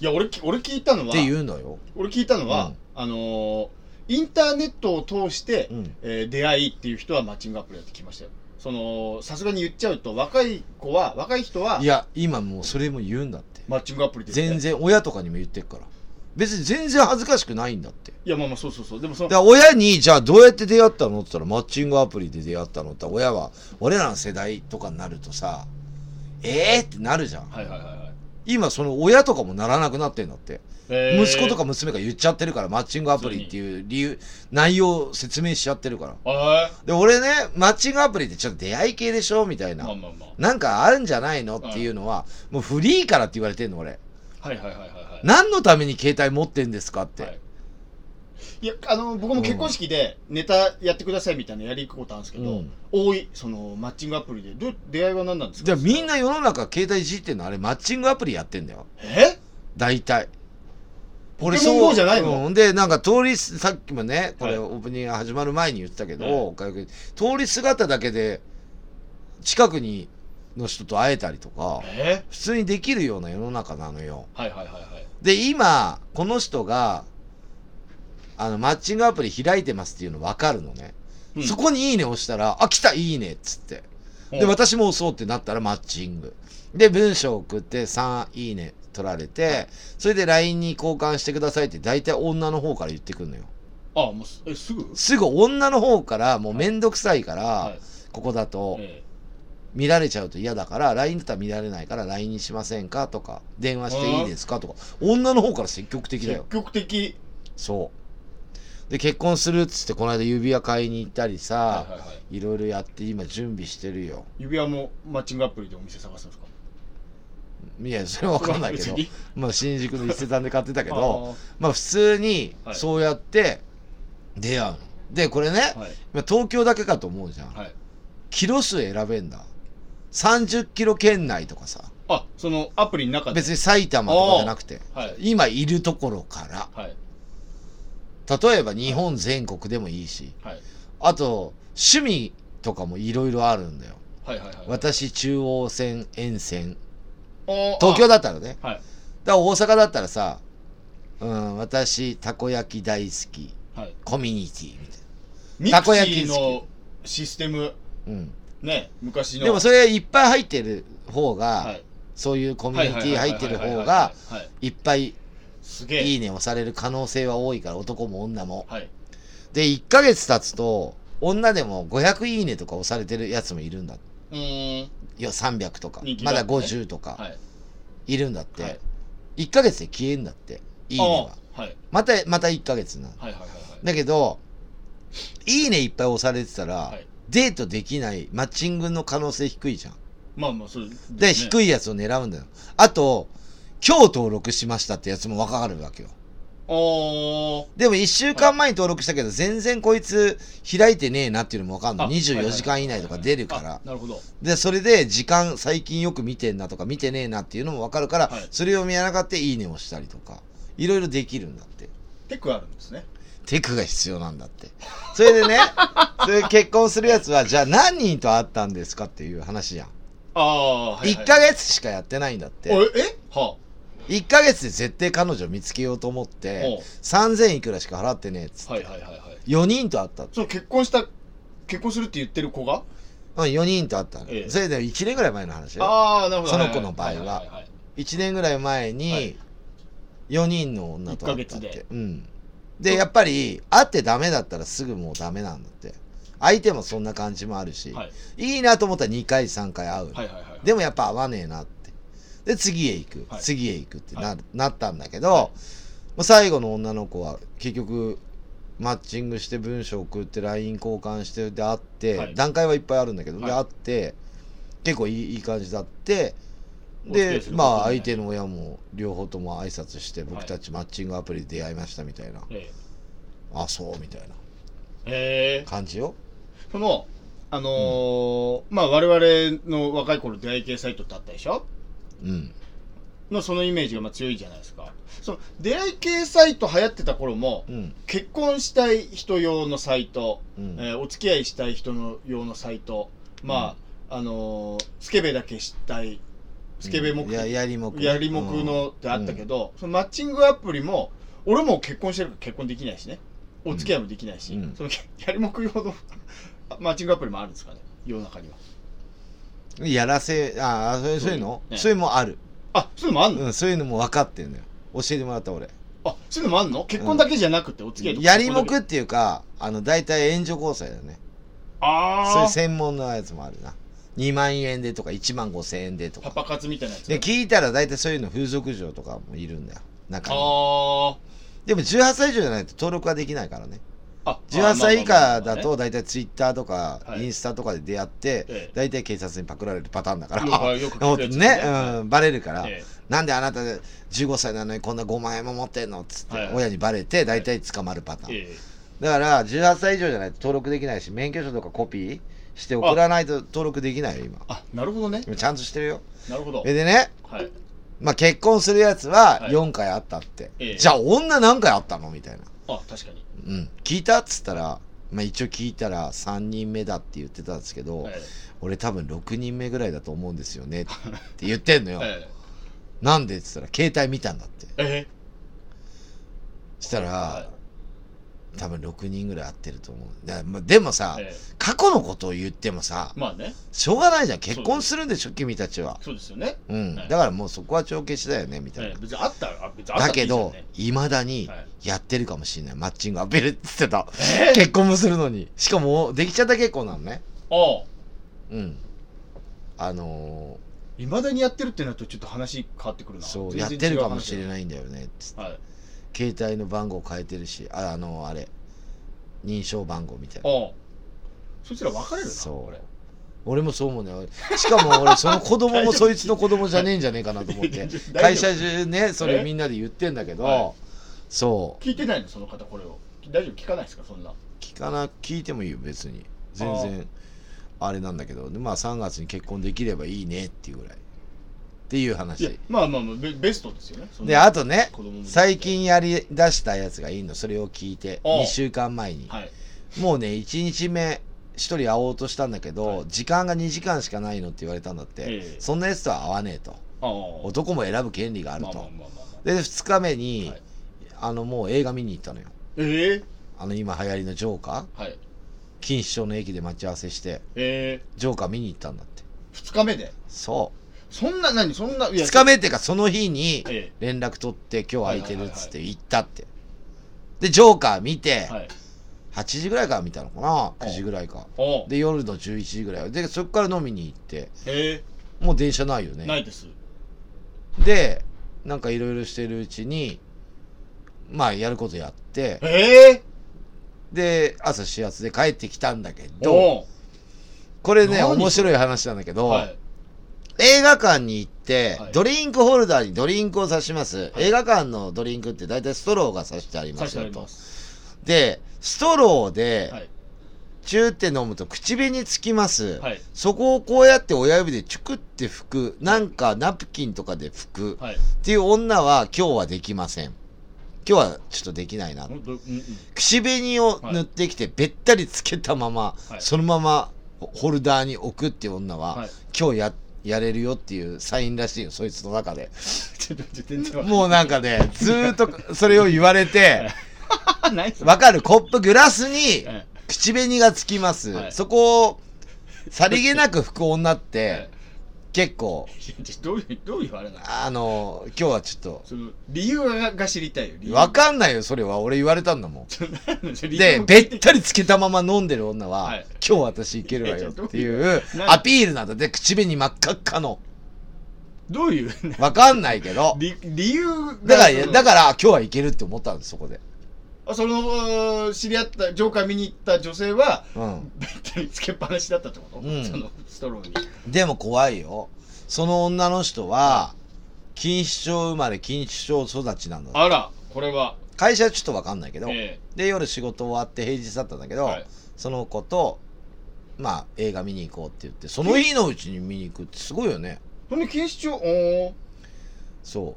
いや俺き俺聞いたのはて言うのよ、俺聞いたのは、うん。あのーインターネットを通して、うん。えー出会いっていう人はマッチングアプリやってきましたよそのさすがに言っちゃうと若い子は若い人はいや今もうそれも言うんだって。マッチングアプリで全然親とかにも言ってるから。別に全然恥ずかしくないんだって。いやまあまあそうそうそう。でもそのだから親にじゃあどうやって出会ったのって言ったらマッチングアプリで出会ったのって親は俺らの世代とかになるとさええー、ってなるじゃん。はいはいはいはい。今その親とかもならなくなってんだって。えー息子とか娘が言っちゃってるからマッチングアプリっていう理由内容を説明しちゃってるから。あで俺ねマッチングアプリってちょっと出会い系でしょ？みたいーな、まあまあまあ。なんかあるんじゃないの？っていうのはもうフリーからって言われてんの俺。はいはいはいはいはい何のために携帯持ってんですかって、はい。いやあの僕も結婚式でネタやってくださいみたいなやり行くことあるんですけど、うん。多いそのマッチングアプリで。どう出会いは何なんですか？じゃあみんな世の中携帯いじってんの？あれマッチングアプリやってんだよ。え？大体ポケモン GO じゃないの？うん。でなんか通りすさっきもねこれはい。オープニング始まる前に言ってたけど、はい通り姿だけで近くにの人と会えたりとかえ普通にできるような世の中なのよ。はいはいはいはい。で今この人があのマッチングアプリ開いてますっていうの分かるのね、うん。そこに「いいね」押したら「あ来たいいね」っつって。でうん。私も押そうってなったらマッチング。で文章送って3いいね取られてそれで LINE に交換してくださいって大体女の方から言ってくるのよ。あもうすえすぐ？すぐ。女の方からもうめんどくさいから、はい。ここだとえ見られちゃうと嫌だから LINE だったら見られないから LINE にしませんか？とか電話していいですか？とか。女の方から積極え積的だよ。極的。そう。で結婚するっつってこの間指輪買いに行ったりさ、はいはいはい。いろいろやって今準備してるよ。指輪もマッチングアプリでお店探すんですか？いやそれは分かんないけど まあ新宿の伊勢丹で買ってたけあどまあ普通にはい。そうやって出会うの。でこれね、ーはい。まあ東京だけかと思うじゃん、はい。キロ数選べんだ。30キロ圏内とかさ。あそのアプリの中で？別に埼玉とかじゃなくて、はい。今いるところから。はい。例えば日本全国でもいいし。はい。あと趣味とかもいろいろあるんだよ。はいはいはい。私中央線沿線東京だったらね。あはい。だから大阪だったらさうん私たこ焼き大好き。はい。コミュニティみたいミクたこ焼きのシステム。なうん。ね昔の。でもそれいっぱい入ってる方が、はい。そういうコミュニティ入ってる方がはいっぱいすげえ。いいね押される可能性は多いから男も女も。はい。で1ヶ月経つと女でも500いいねとか押されてるやつもいるんだうーん。いや300とか、まだ人気があって。ね50とか。はい。いるんだって、はい。1ヶ月で消えんだって。いいねは。はい。またまた1ヶ月なの。はいはいはいはい。だけどいいねいっぱい押されてたら、はい。デートできないマッチングの可能性低いじゃん。まあまあそうで、い低いやつを狙うんだよ。あと今日登録しましたってやつも分かるわけよでも1週間前に登録したけど全然こいつ開いてねえなっていうのも分かんの。あ24時間以内とか出るから。あなるほど。でそれで時間最近よく見てんなとか見てねえなっていうのも分かるから、はい。それを見やがっていいねをしたりとかいろいろできるんだって。テクあるんですね。テクが必要なんだって。それでね それ結婚するやつはじゃあ何人と会ったんですかっていう話じゃん、ああはい1ヶ月しかやってないんだって。おええ？は1ヶ月で絶対彼女見つけようと思っておう。3000いくらしか払ってねえっつって、はいはいはいはい。4人と会ったそう結婚した結婚するって言ってる子が？うん、4人と会ったの、ええ。それで1年ぐらい前の話よああなるほど。その子の場合は。いいい1年ぐらい前はい。に4人の女と会ったっヶ月で。うん。でやっぱり会ってダメだったらすぐもうダメなんだって。相手もそんな感じもあるし、はい。い、いなと思ったら2回3回会う、はいはいはいでもやっぱ合わねえなってで次へ行く、はい。次へ行くってな,、はい。なったんだけど、はい。もう最後の女の子は結局マッチングして文章送って LINE 交換してで会って、はい。段階はいっぱいあるんだけど、ではい。会って結構いいいい感じだってでまあ相手の親も両方とも挨拶して僕たちマッチングアプリで出会いましたみたいな、えあそうみたいな。ええ。感じよ。そのあのーまあ我々の若い頃出会い系サイトってあったでしょ？うん。のそのイメージがまあ強いじゃないですか。その出会い系サイト流行ってた頃もうん。結婚したい人用のサイト、うん。えーお付き合いしたい人の用のサイトまあ、あのースケベだけしたいスケベ目的、ややりもくやりもくのってあったけど、そのマッチングアプリも俺もう結婚してるから結婚できないしね。お付き合いもできないし、うん。そのやりもく用のマッチングアプリもあるんですかね。世の中にはやらせああそういうの、ね。そういうのもある。あそういうのもあんの、うん、そういうのも分かってんのよ。教えてもらった俺。あそういうのもあんの？結婚だけじゃなくてお付き合いとかやりもくっていうかあの大体援助交際だよね。ああそういう専門のやつもあるな。2万円でとか1万5千円でとか。パパ活みたいなやつ。で聞いたら大体そういうの風俗嬢とかもいるんだよ。中に。あでも18歳以上じゃないと登録はできないからね18歳以下だねと大体ツイッターとかはい。インスタとかで出会ってええ。大体警察にパクられるパターンだから。ね、バレるから、えなんであなた15歳なのにこんな5万円も持ってんのっつって親にバレて大体捕まるパターン、ええ。だから18歳以上じゃないと登録できないし免許証とかコピーして送らないと登録できないよ今。あなるほどね。今ちゃんとしてるよ。なるほど。えでね。はい。まあ結婚するやつははい。4回あったって。ええ。じゃあ女何回あったの？みたいな。あ確かに、うん。聞いたっつったら、まあ一応聞いたら3人目だって言ってたんですけど、はい俺多分6人目ぐらいだと思うんですよねって 言ってんのよ。はいなんで？って言ったら携帯見たんだって。え？そしたら、は多分6人ぐらい会ってると思う。だまあでもさ、え過去のことを言ってもさ、まあねしょうがないじゃん。結婚するんでしょ、君たちは。そうですよね、うん。はいだからもうそこは帳消しだよね、みたいな。ええ別にあった別にあっただけどいまだにはいやってるかもしれない。マッチングアピールって言ってた。え結婚もするのに。しかも、できちゃった結婚なのね。ああうん。あのいまだにやってるってなるとちょっと話変わってくるー、なそう、やってるかもしれないんだよね。つって話はい携帯の番号変えてるし、あ、あのあれ、認証番号みたいな。そいつら別れるなそう俺もそう思うね。しかも俺、その子供もそいつの子供じゃねえんじゃねえかなと思って。会社中ね、それみんなで言ってんだけど、はそう。聞いてないのその方これを大丈夫？聞かないですかそんな聞かな、聞いてもいいよ、別に。全然、あれなんだけど、でまあ3月に結婚できればいいねっていうぐらい。っていう話。まあまあまあベベストですよね。で、あとね最近やり出したやつがいいの、それを聞いて、ああ。2週間前に。はい。もうね、1日目、1人会おうとしたんだけど、はい。時間が2時間しかないのって言われたんだって、ええ。そんなやつとは会わねえと。男も選ぶ権利があると。で、2日目に、はい。あの、もう映画見に行ったのよ。ええ。あの、今流行りのジョーカー？はい。錦糸町の駅で待ち合わせして、ええ。ジョーカー見に行ったんだって。二日目で？そそんな何？そんないや2日目っていうか、その日にえ連絡取って、今日空いてるっつって行ったって。で、ジョーカー見てえ、はい。8時ぐらいから見たのかな ?9 時ぐらいか。で、夜の11時ぐらい。で、そこから飲みに行って、えもう電車ないよえなね。いです。で、なんかいろいろしてるうちに、まあ、やることやって、ええ。で、朝始発で帰ってきたんだけど、これね、何面白い話なんだけど、はい映画館に行って、はい。ドリンクホルダーにドリンクを刺します。はい。映画館のドリンクって大体ストローが刺してありまさすよと。で、ストローではい。チューって飲むと口紅つきます。はい。そこをこうやって親指でチュクって拭く、なんかナプキンとかで拭く。はい。っていう女は今日はできません。今日はちょっとできないな。うんどうんうん。口紅を塗ってきてべったりつけたまま、はい。そのままホルダーに置くっていう女は、はい。今日ややれるよっていうサインらしいよそいつの中で。もうなんかねずーっとそれを言われて わかる？コップグラスにえ口紅がつきます、はい。そこをさりげなく拭く女っえて結構。どういうどういうあれなの？あの今日はちょっっその理由がが知りたいよ。理由。とわかんないよそれは。俺言われたんだもん。でべったりつけたまま飲んでる女は、はい。今日私いけるわよっていうアピールなんだで口紅真っ赤っかの。どういう？わかんないけど。理理由が。だからそのだから今日はいけるって思ったんですそこで。あその知り合ったジョーカー見に行った女性はうん。べったりつけっぱなしだったってこと、うん。そのストローに。でも怖いよ。その女の人は錦糸町生まれ錦糸町育ちなんだあらこれは。会社はちょっとわかんないけど、えで夜仕事終わって平日だったんだけど、えはい。その子とまあ映画見に行こうって言ってその日のうちに見に行くってすごいよね。ほんで錦糸町？おー。そ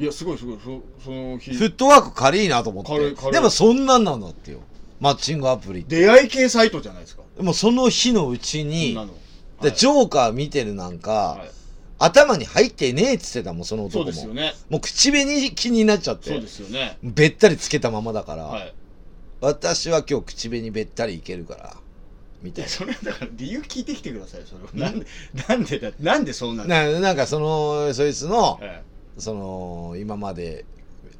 いやすごいすごい。そその日。うフットワーク軽いなと思って。軽い軽い。でもそんなんなんだってよ。マッチングアプリって。出会い系サイトじゃないですか。でもその日のうちそにんなの。でジョョーカー見てるなんか、はい。頭に入ってねえっつってたもんそのそう男もですよね。もう口紅気になっちゃって。そうですよね。べったりつけたままだから、はい。私は今日口紅べったりいけるから。みたいいやそれだから理由聞いてきてくださいそれは。なんでなんでだなんでそうなの？なななんかそのそいつのえその今まで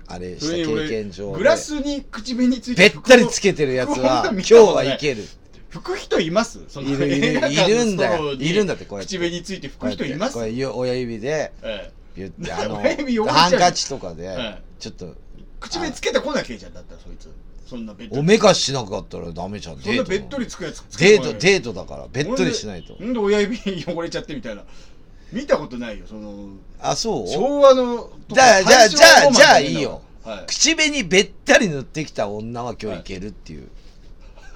あれえした経験上で。グラスに口紅ついべてったりつけてるやつは今日はいける。拭く人います？そのいるいるいるんだよ。いるんだってこうやって。口紅ついて拭く人います？これ親指でええビュってあの ハンカチとかでええちょっと口紅つけてこなきゃいいじゃんだったらそいつ。そんなべっとり。おめかししなかったらダメじゃん。そんなべっのとりつくやつつデートーデートだからべっとりしないと。なんで親指汚れちゃってみたいな見たことないよそのあそう？昭和のじゃあじゃあじゃあじゃあいいよ。はい。口紅べったり塗ってきた女は今日いけるっていう、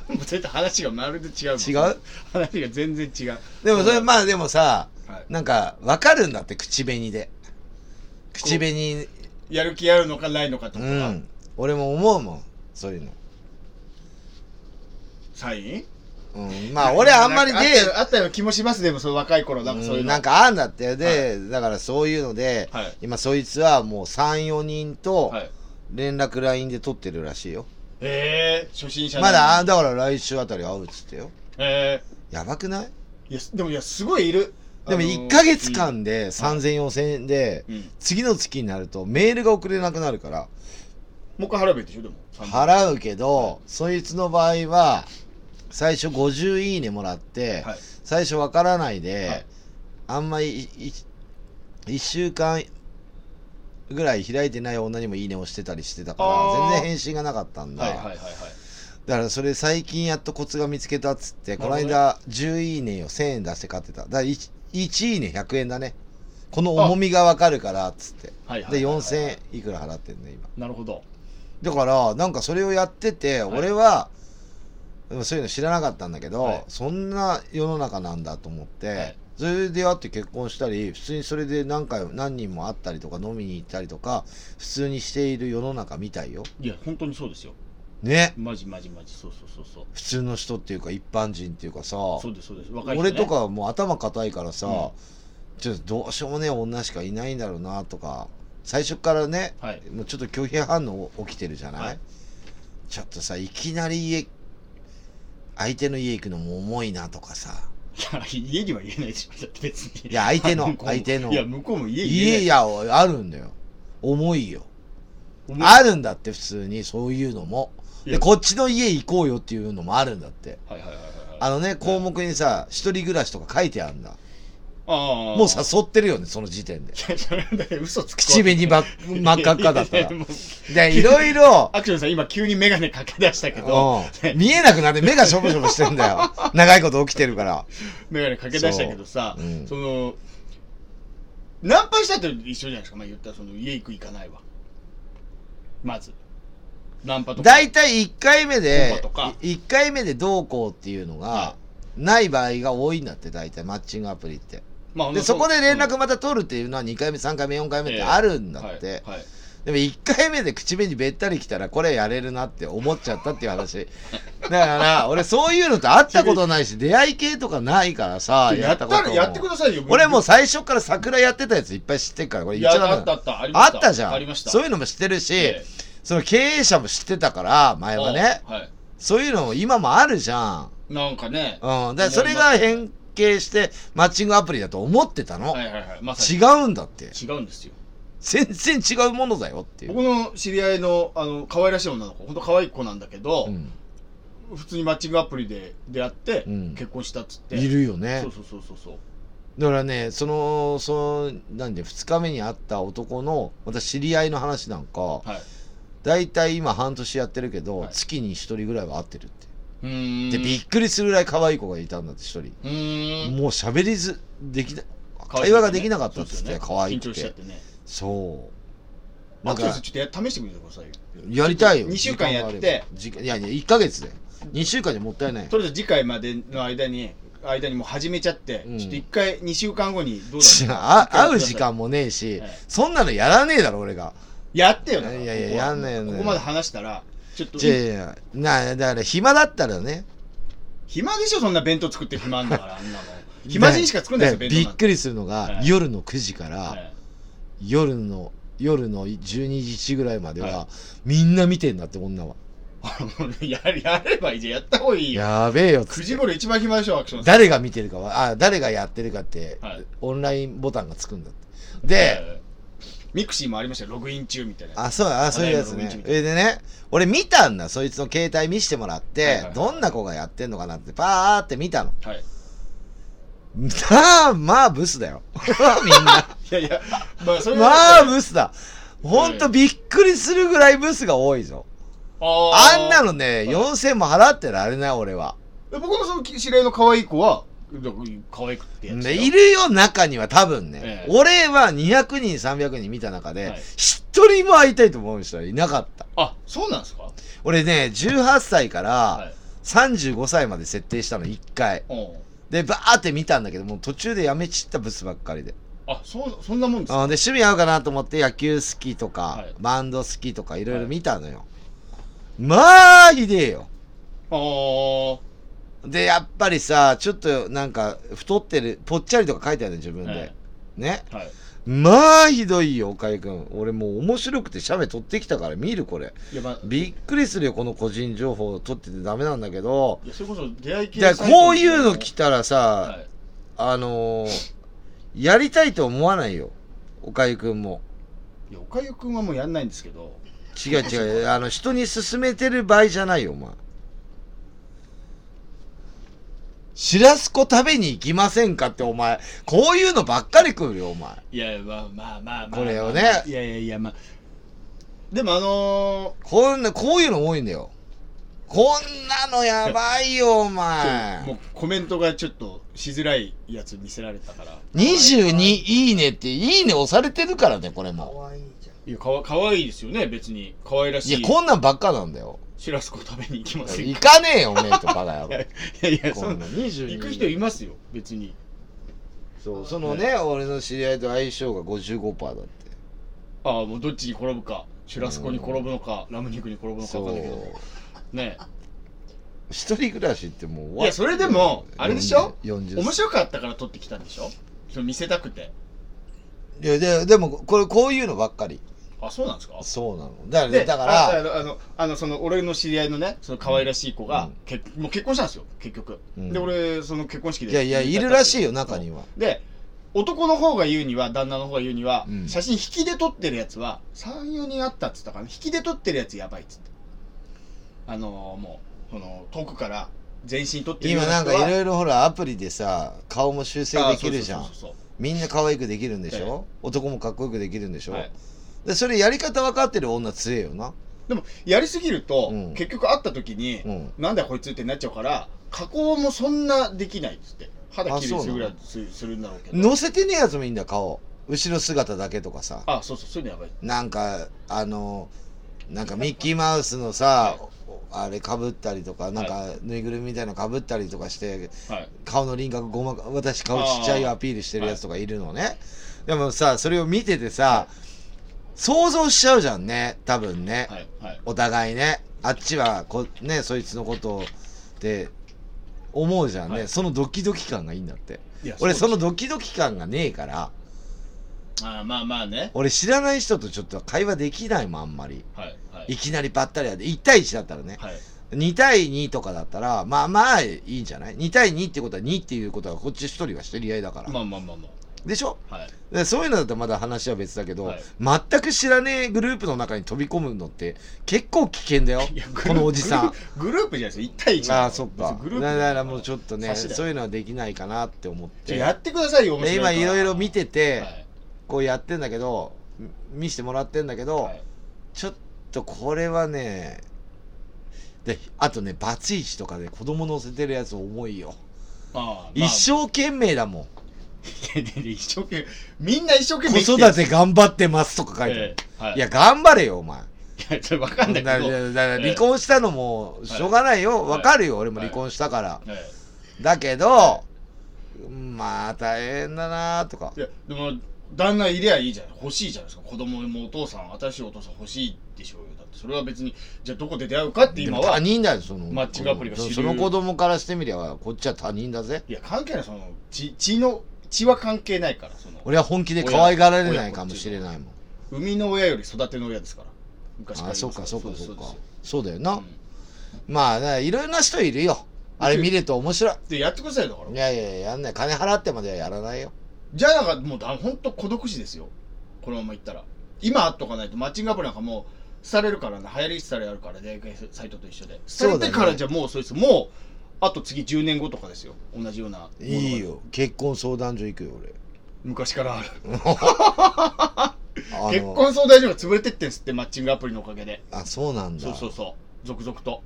もう絶対話がまるで違う違う？話が全然違う。でもそれまあでもさはい。なんか分かるんだって口紅で。口紅やる気あるのかないのかとか、うん。俺も思うもんそういうの。サイン？うん。まあ俺あんまりであったような気もしますでもそういう若い頃なん。かそういうの、うんなんかあんだってで、だからそういうので、はい。今そいつはもう34人とはい。連絡 LINE で取ってるらしいよ、ええ初心者まだあだから来週あたり会うっつってよ。えやばくない？えいやでもいやすごいいる。でもあの1ヶ月間で3000、4000円で、次の月になるとメールが送れなくなるから、もう一回払えばいいでしょでも。払うけど、そいつの場合は、最初50いいねもらって、はい最初わからないで、はいあんまり1週間ぐらい開いてない女にもいいねをしてたりしてたから、全然返信がなかったんだ。はいはいはいはいだからそれ最近やっとコツが見つけたっつって、この間10いいねを1000円出して買ってた。だから 1, 1いいね100円だね。この重みがわかるからっつって。で、はいはいはいはい4000円いくら払ってんね、今。なるほどだから、なんかそれをやってて、はい俺は、そういうの知らなかったんだけど、はい。そんな世の中なんだと思って、はい。それで出会って結婚したり、普通にそれで何回、何人も会ったりとか飲みに行ったりとか、普通にしている世の中みたいよ。いや本当にそうですよ。ね。マジマジマジ。そうそうそうそう。普通の人っていうか一般人っていうかさ、そうですそうです。若い人、ね、俺とかはもう頭固いからさ、うん。ちょっとどうしようもねえ女しかいないんだろうなとか、最初からね、はい。もうちょっと拒否反応起きてるじゃない、はい。ちょっとさいきなり家相手の家行くのも重いなとかさ。いや家には言えないでしょ。だって別に。いや相手の相手の。いや向こうも家言えない。家やあるんだよ。重いよ。あるんだって普通にそういうのも。でこっちの家行こうよっていうのもあるんだって。はいはいはいはいあのね項目にさ一人暮らしとか書いてあるんだもう誘ってるよねその時点で。いやそれだけ嘘つく口紅ばっ真っ赤っかだったら。でいろいろ。アクションさん今急にメガネかけ出したけど。うん。見えなくなって目がしょぼしょぼしてんだよ。長いこと起きてるから。メガネかけ出したけどさそう。うん。そのナンパしたって一緒じゃないですか。まあ言ったらその家行く行かないわまず。ナンパとか。大体1回目でコンパとか。1回目でどうこうっていうのがはない場合が多いんだって大体。マッチングアプリってまあでそこで連絡うん。また取るっていうのは2回目3回目4回目ってあるんだって、はいはい。でも1回目で口紅べったりきたらこれやれるなって思っちゃったっていう話。だから俺そういうのって会ったことないし出会い系とかないからさやったことやってくださいよ。俺もう最初から桜やってたやついっぱい知ってるからこれ言っちゃあったあったあったじゃん。ありました。そういうのも知ってるし、えその経営者も知ってたから前はね。はい。そういうのも今もあるじゃん。なんかね。うん。でそれが変形してマッチングアプリだと思ってたの、はいはいはい。まさ違にうんだって。違うんですよ。全然違うものだよっていう、僕の知り合いのあの可愛らしい女の子。本当可愛い子なんだけど、うん。普通にマッチングアプリで出会って、うん。結婚したっつって。いるよね。そうそうそうそうそう。だからねそのそのなんで2日目に会った男のまた知り合いの話なんかはい。大体今半年やってるけど、はい。月に1人ぐらいは会ってるってでびっくりするぐらい可愛い子がいたんだって1人。もう喋りずできな会話ができなかったっつって可愛く緊張しちゃってそう。なんかアクセスちょっとや試してみてくださいよ。やりたいよ。二週間やって。いやいや1ヶ月で。2週間じゃもったいない。とりあえず次回までの間に間にもう始めちゃって、うん。ちょっと一回2週間後にどうだろう。あ会う時間もねえし、はい。そんなのやらねえだろ俺が。やってよだから。いやいややんないやんないここまで話したらちょっと。いやいやだから暇だったらね。暇でしょそんな弁当作ってる暇あんだからあんなの。暇人しか作んないですよ弁当びっくりするのが、はい。夜の9時から、はい。夜の夜の12時1ぐらいまでは、はみんな見てんだって女は。ややればいいじゃん。やった方がいいよ。やべえよ。っつ9って時頃一番暇でしょアクション誰が見てるかはあ誰がやってるかって、はい。オンラインボタンがつくんだって。で、えーミクシーもありましたよログイン中みたいなあ、そう、あ、そういうやつね。それでね、俺見たんだ、そいつの携帯見してもらって、はいはいはいどんな子がやってんのかなって、パーって見たの。はいまあ、まあ、ブスだよ。みんな。いやいやまあそれまはあ、ブスだ。ほんとびっくりするぐらいブスが多いぞ。あーあんなのね、4000も払ってられない、俺は。で僕のその知り合いの可愛い子は可愛くってやつでいるよ、中には多分ね。ええ。俺は200人、300人見た中ではい、一、人も会いたいと思う人はいなかった。あそうなんですか？俺ね、18歳からはい。35歳まで設定したの、1回。う。んでバーって見たんだけどもう途中でやめちったブスばっかりで。あそうそんなもんですか？あで趣味合うかなと思って野球好きとか、はい。バンド好きとかいろいろ見たのよ、まあひでえよ。あーでやっぱりさちょっとなんか太ってるぽっちゃりとか書いてあるの自分で、はい。ね。はい。まあひどいよ岡井君。俺もう面白くて写メ撮ってきたから見るこれ。まあ、びっくりするよこの個人情報取っててダメなんだけど。いやそれこそ出会い系こういうの来たらさ、はい。あのーやりたいと思わないよ岡井君も。いやおかゆくんはもうやんないんですけど。違う違う。あの人に勧めてる場合じゃないよお前シラスコ食べに行きませんかってお前。こういうのばっかり来るよお前。いやまあまあまあまあ。これをね。いやいやいやまあ。でもあのこんなこういうの多いんだよ。こんなのやばいよおー前。もうコメントがちょっとしづらいやつ見せられたから。22いいねっていいね押されてるからねこれかも。わいいじゃん。いやかわかわいいですよね別に。可愛らしい。いやこんなんばっかなんだよシュラスコ食べに行きません行かかねえよおめえとバカ野郎。いやいやそんな22行く人いますよ別に。そうそのね俺の知り合いと相性が55%だって。ああもうどっちに転ぶか？シュラスコに転ぶのか、ラム肉に転ぶのかそ分かんないけど。う。ね。一人暮らしってもう終わっいやそれでもあれでしょ？40面白かったから撮ってきたんでしょ？見せたくて。いやででもこれこういうのばっかりあそうなんですか？そうなの。だからだかああらのあのあのその俺の知り合いのねその可愛らしい子が、うん。けもう結婚したんですよ結局、うん。で俺その結婚式で。いやいやいるらしいよ中には。で男の方が言うには旦那の方が言うには、うん。写真引きで撮ってるやつは34人あったっつったかな。引きで撮ってるやつやばいっつって。あのーもうその遠くから全身撮ってる今なんかいろいろほらアプリでさ顔も修正できるじゃん。みんな可愛くできるんでしえょ男もかっこよくできるんでしょ？はいでそれやり方分かってる女強えよな。でもやりすぎると、うん。結局会った時に、うん。なんだこいつってなっちゃうから加工もそんなできないっつって。肌あきれするぐらいすするんだろうけど。乗せてねえやつもいいんだ顔。後ろ姿だけとかさ。あそうそうそういうのやばい。なんかあのなんかミッキーマウスのさ、あれかぶったりとかなんかぬいぐるみみたいなのかぶったりとかしてはい。顔の輪郭ごまか私顔ちっちゃいよアピールしてるやつとかいるのね、でもさそれを見ててさ、想像しちゃうじゃんね。多分ね、はいはい。お互いね。あっちはこねそいつのことをって思うじゃんね、はい。そのドキドキ感がいいんだって。俺そうのドキドキ感がねえから。あまあまあね。俺知らない人とちょっと会話できないもんあんまり。はいはい。いきなりばったりやで1対1だったらね。はい。2対2とかだったらまあまあいいんじゃない ?2 対2ってことは2っていうことはこっち1人は知り合いだから、まあまあまあまでしょ？あはい。でそういうのだったらまだ話は別だけど、はい。全く知らねえグループの中に飛び込むのって結構危険だよこのおじさん。グループじゃないですよ。1対1ああそっか。グループ。だからもうちょっとねそういうのはできないかなって思って。やってくださいよ面で白い今いろいろ見てて、はい。こうやってんだけど見してもらってんだけど、はい。ちょっとこれはねであとねバツイチとかで子供乗せてるやつ重いよ、ああまあ。一生懸命だもん一生懸命みんな一生懸子命生きてる。育て頑張ってますとか書いてある、ええはい。いや頑張れよお前。いやそれ分かんない。けだどだから離婚したのもしょうがないよ、はい。わかるよ俺も離婚したから、えだけど、はまあ大変だなとか。えいやでも旦那いりゃいいじゃん。欲しいじゃないですか。子供もお父さん新しいお父さん欲しいでしょうよ。だってそれは別にじゃあどこで出会うかって今は人だよそのマッチングアプリがその子供からしてみりゃこっちは他人だぜ。いや関係ないその血血の血は関係ないからその。俺は本気で可愛がられないかもしれないもん。生みの親より育ての親ですから昔からあそうかそうかそうか。そうだよな、うん。まあいろいろな人いるよ。あれ見ると面白い。でやってくださいよだから。いやいやいややんない。金払ってまではやらないよ。じゃあなんかもうだ本当孤独死ですよ。このままいったら。今会っとかないとマッチングアプリなんかもう廃れるからね。流行り廃れあるから出会いサイトと一緒で。それてからじゃもうそうです。もうあと次10年後とかですよ。同じようないいよ。結婚相談所行くよ俺。昔からある。あの結婚相談所が潰れてってんすってマッチングアプリのおかげで。あそうなんだ。そうそうそう。続々と。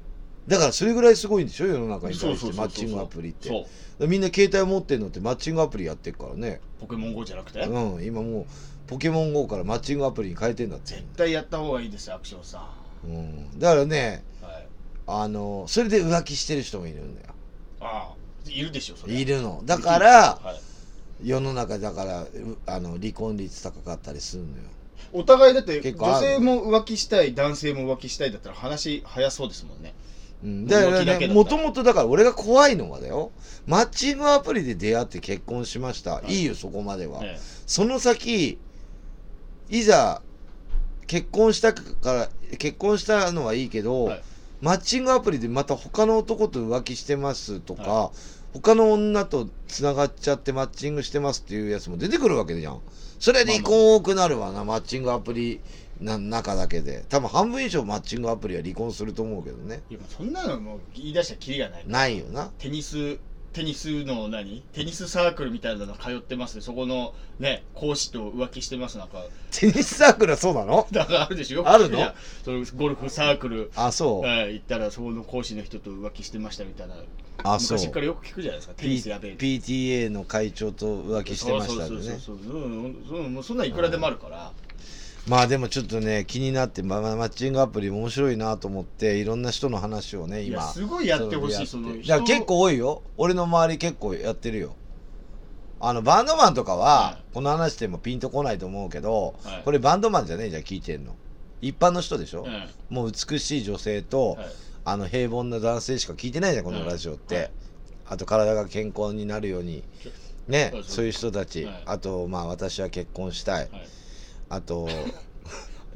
だからそれぐらいすごいんでしょ世の中にそう対してマッチングアプリって。そう。みんな携帯持ってんのってマッチングアプリやってるからね。ポケモン GO じゃなくて？うん今もうポケモン GO からマッチングアプリに変えてんだって。絶対やった方がいいですよアクションさん。うん。だからねはいあのそれで浮気してる人もいるんだよ。ああいるでしょそれ。いるの。だからはい。世の中だからうあの離婚率高かったりするのよ。お互いだって女性も浮気したい男性も浮気したいだったら話早そうですもんね。うん、だからもともとだから俺が怖いのはだよ。マッチングアプリで出会って結婚しました、い。い、いよそこまでは、えその先いざ結婚したから結婚したのはいいけど、はいマッチングアプリでまた他の男と浮気してますとか、は他の女とつながっちゃってマッチングしてますっていうやつも出てくるわけじゃん。それ離婚多くなるわな、マッチングアプリな中だけで多分半分以上マッチングアプリは離婚すると思うけどね。いやそんなのもう言い出したらキリがない。ないよな。テニステニスの何？テニスサークルみたいなの通ってますそこのね講師と浮気してます。なんか。テニスサークルはそうなの？だからあるでしょ？あるの？そのゴルフサークルあそう、はい行ったらそこの講師の人と浮気してましたみたいな。あそう。昔からよく聞くじゃないですか？テニスやべえ P PTA の会長と浮気してましたね。そうそうそうそうう。んそうそんなんいくらでもあるから、まあでもちょっとね気になって、まあ、マッチングアプリ面白いなと思っていろんな人の話をね今すごいやってほしいそのいや結構多いよ。俺の周り結構やってるよ。あのバンドマンとかは、はい。この話でもピンとこないと思うけど、はい。これバンドマンじゃねえじゃん聞いてんの。一般の人でしょ、えもう美しい女性と、あの平凡な男性しか聞いてないじゃんこのラジオって、はい。あと体が健康になるように。ねそういう人たち、はい。あとまあ私は結婚したい、はいあと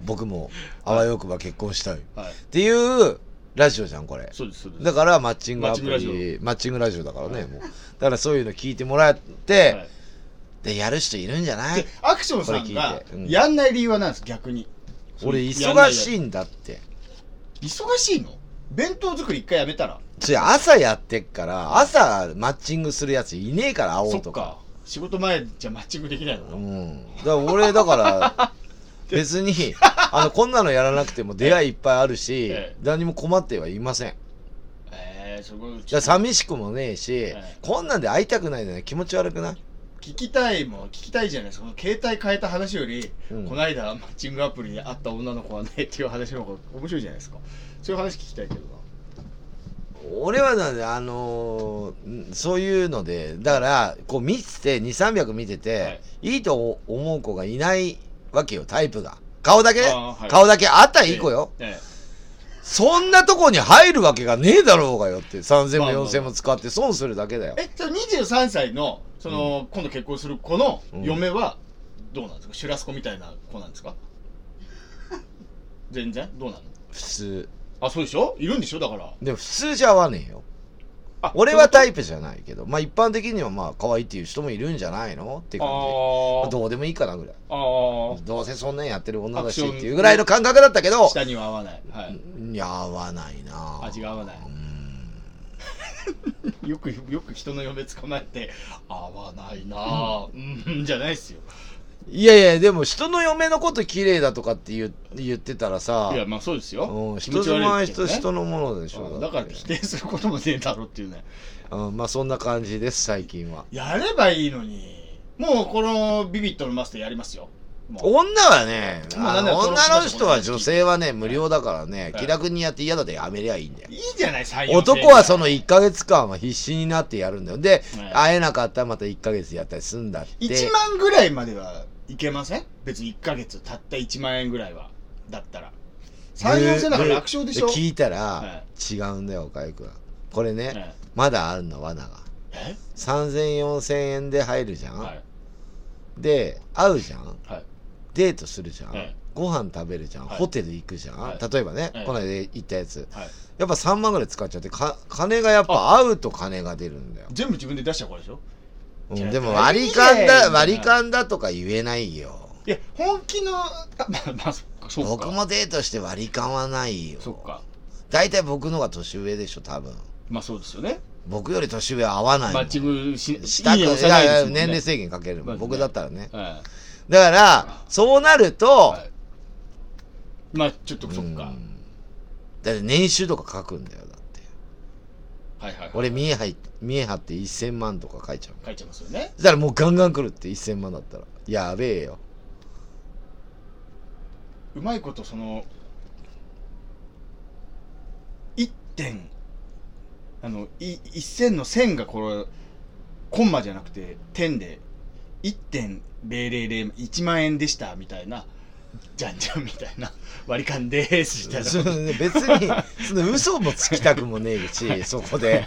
僕もあわよくば結婚したい、っはい。ていうラジオじゃんこれ。そうですそうです。だからマッチングアプマッチングリマッチングラジオだからね、はい。もう。だからそういうの聞いてもらって、はい。でやる人いるんじゃない？でアクションさんこれ聞がいて。うん。やんない理由は何です逆に。俺忙しいんだって。忙しいの？弁当作り一回やめたら？それ朝やってっから朝マッチングするやついねえから会おそうっとかか仕事前じゃマッチングできないのうかん。だから俺だから 別にあのこんなのやらなくても出会いいっぱいあるし、ええ。何も困ってはいません。ええすごいだから寂しくもねえし、えこんなんで会いたくないのね気持ち悪くない？聞きたいもん聞きたいじゃない。ですか携帯変えた話より、うん。この間マッチングアプリで会った女の子はねっていう話の方が面白いじゃないですか。そういう話聞きたいけどな俺はなんであのーんそういうのでだからこう見てて2300見てて、はい。い、いと思う子がいないわけよタイプが。顔だけ、はい。顔だけあったらいい子よ、ええ。そんなとこに入るわけがねえだろうがよって3000もまあまあまあ。4000も使って損するだけだよ。えそれ23歳のその、今度結婚する子のうん。嫁はどうなんですか？シュラスコみたいな子なんですか？全然？どうなの？普通あそうでしょ？いるんでしょ？だから。でも普通じゃ合わねえよ。あ俺はタイイプじゃないけどまあ一般的にはまあ可愛いっていう人もいるんじゃないの？って感じ。あどうでもいいかなぐらい。ああどうせそんなんやってる女だしっていうぐらいの感覚だったけど下には合わない、はい、いや合わないな。味が合わない。うん。よくよく人の嫁捕まえて合わないな。あうん、じゃないっすよいやいやでも人の嫁のこと綺麗だとかって言う言ってたらさいやまあそうですよ。うん人の前悪いけどね。人人のものでしょうん。だからって否定することもねえだろっていうね。うんまあそんな感じです最近は。やればいいのに。もうこのビビットのマスターやりますよ。女はね女の人は女性はね無料だからねはい。気楽にやって嫌だとやめりゃいいんだよ。いいじゃない採用男はその1ヶ月間は必死になってやるんだよ。ではい。会えなかったらまた1ヶ月やったりすんだって。1万ぐらいまではいけません？別に1ヶ月たった1万円ぐらいはだったら。3 4千だから楽勝でしょ？聞いたらは違うんだよ岡井君。これねえまだあるの罠が。え？30004000円で入るじゃん、はい。で会うじゃん。はい。デートするじゃん、ええご飯食べるじゃん、はい。ホテル行くじゃん、はい。例えばね、ええこの間行ったやつ。はい。やっぱ3万ぐらい使っちゃってか金がやっぱ会うと金が出るんだよ、全部自分で出した子でしょ？じゃあうんでも割り勘だ割り勘だとか言えないよ。いや本気のあまあまあそっかそうか。僕もデートして割り勘はないよ。そっか。大体僕のが年上でしょ多分。まあそうですよね。僕より年上合わない。マッチングししたくいい年齢制限かける。まずね僕だったらね。はだからそうなると、いはい。まあちょっとそっか。うん。だって年収とか書くんだよはいはいはい。俺見え張見え張って1000万とか書いちゃう。書いちゃいますよね。そしたらもうガンガン来るって1000万だったら。やべえよ。うまいことその1点あのい一線の線がこれコンマじゃなくて点で1.0001万円でしたみたいなじゃんじゃんみたいな割り勘ですみたいな別にその嘘もつきたくもねえしそこで。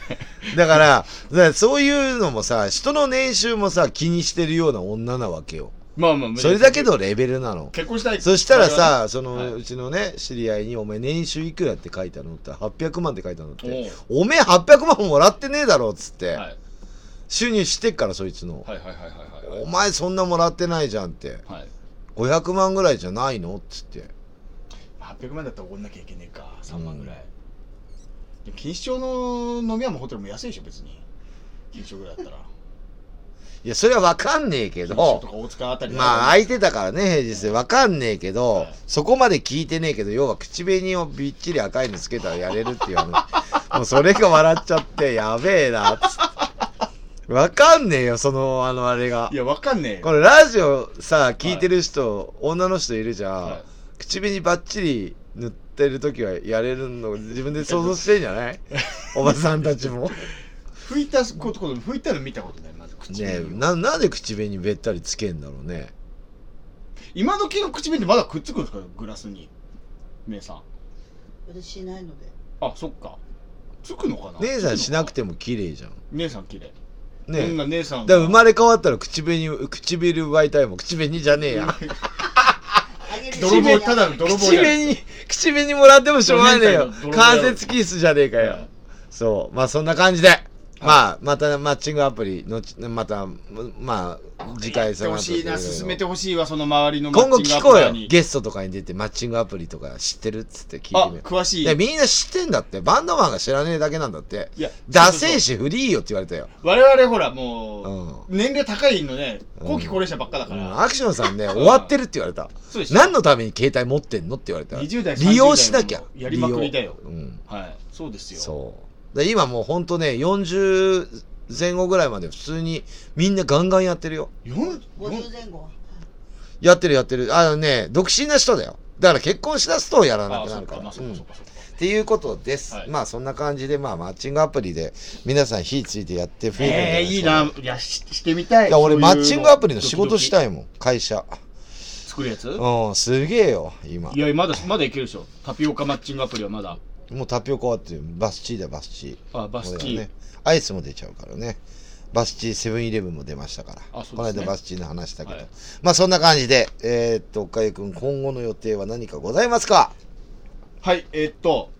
だからそういうのもさ人の年収もさ気にしてるような女なわけよ。まあまあそれだけのレベルなの。結婚したい。そしたらさ、その、はい。うちのね、知り合いに、お前年収いくらって書いたのって、800万って書いたのって、おめえ800万もらってねえだろっつって、はい。収入してっから、そいつの。お前そんなもらってないじゃんって、はい500万ぐらいじゃないの？っつって。800万だったらおごんなきゃいけねえか。3万ぐらい、でも錦糸町の飲み屋もホテルも安いでしょ別に。錦糸町ぐらいだったら。いや、それはわかんねえけど。まあ空いてたからね、平日で。わかんねえけど、はい。そこまで聞いてねえけど、要は口紅をびっちり赤いのつけたらやれるっていう話。もうそれが笑っちゃって、やべえな、つって。わかんねえよ、その、あの、あれが。い。やわかんねえよ。これラジオさ、聞いてる人、女の人いるじゃん。はい。口紅バッチリ塗ってる時はやれるの自分で想像してんじゃない？おばさんたちも。拭いたこと拭いたの見たことないまず口ねえ紅をな、なんで口紅べったりつけんだろうね。今時の口紅ってまだくっつくんですかグラスに。姉さん。私しないので。あそっか。つくのかな？姉さんしなくてても綺麗じゃん。姉さん綺麗ねえこんな姉さんだから生まれ変わったら口紅、唇奪いたいもん。口紅じゃねえや。泥棒ただの泥棒口じゃん紅、口紅もらってもしょうがねえよ。関節キスじゃねえかよはい。そう。まあそんな感じで。まあ、またマッチングアプリのち、また、まあ、次回やってほしいな進めてほしいわその周りのマ今後ッチング聞こうよゲストとかに出てマッチングアプリとか知ってるっつって聞いてあみよう。詳しい。いやみんな知ってんだってバンドマンが知らねえだけなんだって。いやダセえしフリーよって言われたよ、我々ほらもう、年齢高いのね後期高齢者ばっかだから、うん。アクションさんね終わってるって言われた。そうでしょ。何のために携帯持ってんのって言われた。20代利用しなきゃ。30代もやりまくりだよ。利用。うん。はい。そうですよ。そうで今もうほんとね40前後ぐらいまで普通にみんなガンガンやってるよ。よん50前後。やってるやってる。あのね独身な人だよ。だから結婚しだすとやらなくなるかか。らまあそっていうことです、はい。まあそんな感じでまあマッチングアプリで皆さん火ついてやって増えてるんえー、いいな。いやししてみたい。いや俺そういうマッチングアプリの仕事しいたいもん。会社。作るやつ？うんすげえよ今。いやまだまだいけるでしょ。タピオカマッチングアプリはまだもうタピオカはってバスチーだバスチー。あバスチー。ねアイスも出ちゃうからね。バスチーセブンイレブンも出ましたから、あそうですね。この間バスチーの話したけど、はい。まあそんな感じでえー、っと岡井君今後の予定は何かございますか？はいえーっと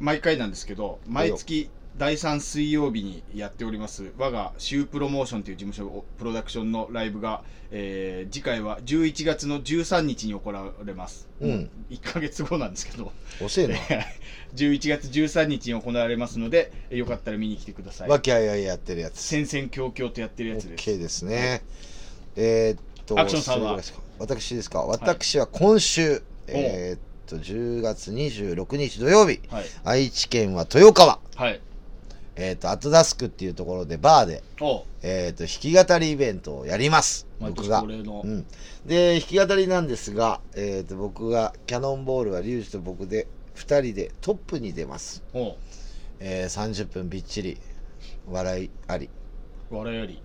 毎回なんですけど毎月第3水曜日にやっております我がシュープロモーションという事務所プロダクションのライブが、えー次回は11月の13日に行われます、うん。1ヶ月後なんですけど。遅えな。11月13日に行われますのでえよかったら見に来てください。和気あいあいやってるやつ。戦々恐々とやってるやつです。OK ですね。えーっと、アクションさんは？私ですか。私は今週、えーっと、10月26日土曜日、はい。愛知県は豊川、はいえーっと、アトダスクっていうところでバーで、おえーっと、弾き語りイベントをやります。僕が。うん。で、弾き語りなんですが、えーっと、僕が、キャノンボールはリュウジと僕で、2人でトップに出ます。おえー、30分びっちり、笑いあり、笑いあり。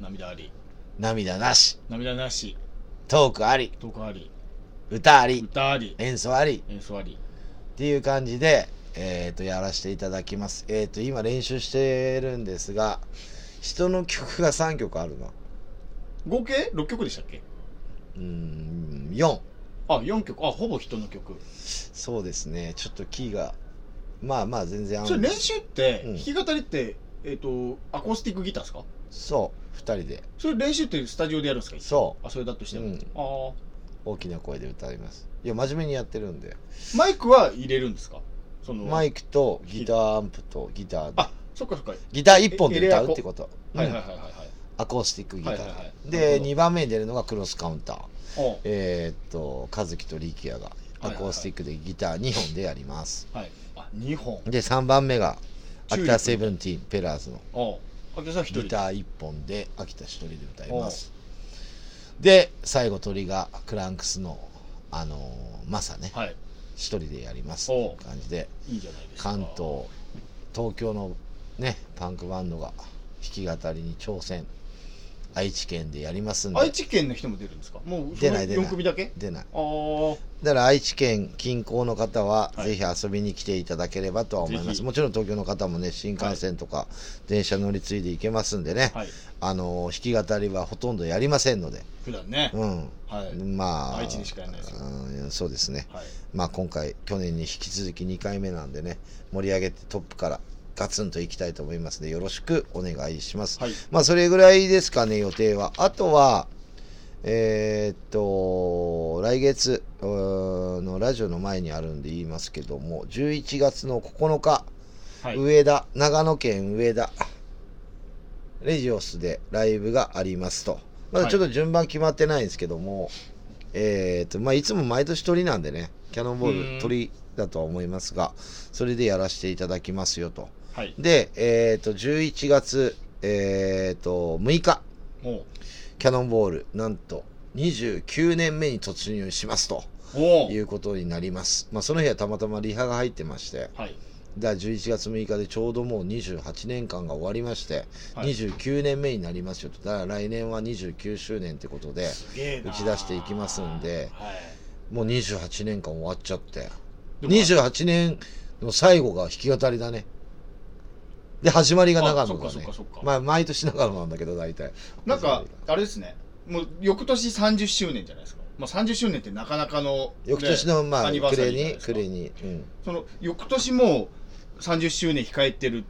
涙あり。涙なし、涙なし。トークあり、トークあり。歌あり、歌あり。演奏あり、演奏あり。っていう感じで、えー、とやらせていただきます。えっ、と今練習してるんですが人の曲が3曲あるな合計？6曲でしたっけ？うーん4あ4曲。あほぼ人の曲。そうですね。ちょっとキーがまあまあ全然あそれ練習ってうん。弾き語りってえっとアコースティックギターですか？そう。2人で。それ練習ってスタジオでやるんですか？そう。あそれだとしても。うん。あ大きな声で歌います。いや真面目にやってるんで。あマイクは入れるんですか？そのマイクとギターアンプとギターで。あそっかそっか。ギター1本で歌うってこと。うん。はいはいはいはいはい。アコースティックギター。で、はいはいはい。でほど。2番目に出るのがクロスカウンター。おえーっと和樹と力也がアコースティックでギター2本でやります、はい。あ2本。で3番目が秋田セブンティーンペラーズのおあけさん1人ギター1本で秋田1人で歌います。で最後鳥がクランクスのあのーマサね。1はい人でやりますお感じで。いいじゃないですか。関東東京のねパンクバンドが弾き語りに挑戦愛知県でやりますんで。愛知県の人も出るんですか？もう出ない出ない。4組だけ？出ない。ああだから愛知県近郊の方ははい。ぜひ遊びに来ていただければとは思います。もちろん東京の方もね新幹線とか電車乗り継いで行けますんでね、はい。あの弾き語りはほとんどやりませんので。普段ね、うん。はい。まあ愛知にしかやらないです。ようんそうですね。はい。まあ今回去年に引き続き2回目なんでね盛り上げてトップからガツンといきたいと思いますのでよろしくお願いします、はい。まあそれぐらいですかね予定は。あとはえーっと来月のラジオの前にあるんで言いますけども11月の9日、はい。上田長野県上田レジオスでライブがありますと。まだちょっと順番決まってないんですけども、えーっとまあいつも毎年鳥なんでねキャノンボうん。ール鳥だとは思いますがそれでやらせていただきますよとはい。でえーっと11月えーっと6日。もキャノンボールなんと29年目に突入しますと。いうことになります。まあその日はたまたまリハが入ってまして。はい。だから11月6日でちょうどもう28年間が終わりまして、はい。29年目になりますよと。だから来年は29周年ってことで打ち出していきますんではい。もう28年間終わっちゃって。でも28年の最後が弾き語りだねで始まりが長野だあそっねかそっかそっか。まあ毎年長野なんだけど大体。なんかあれですね。もう翌年30周年じゃないですか、まあ、30周年ってなかなかの、翌年のまあ暮れに暮れに、うん、その翌年も30周年控えてるっ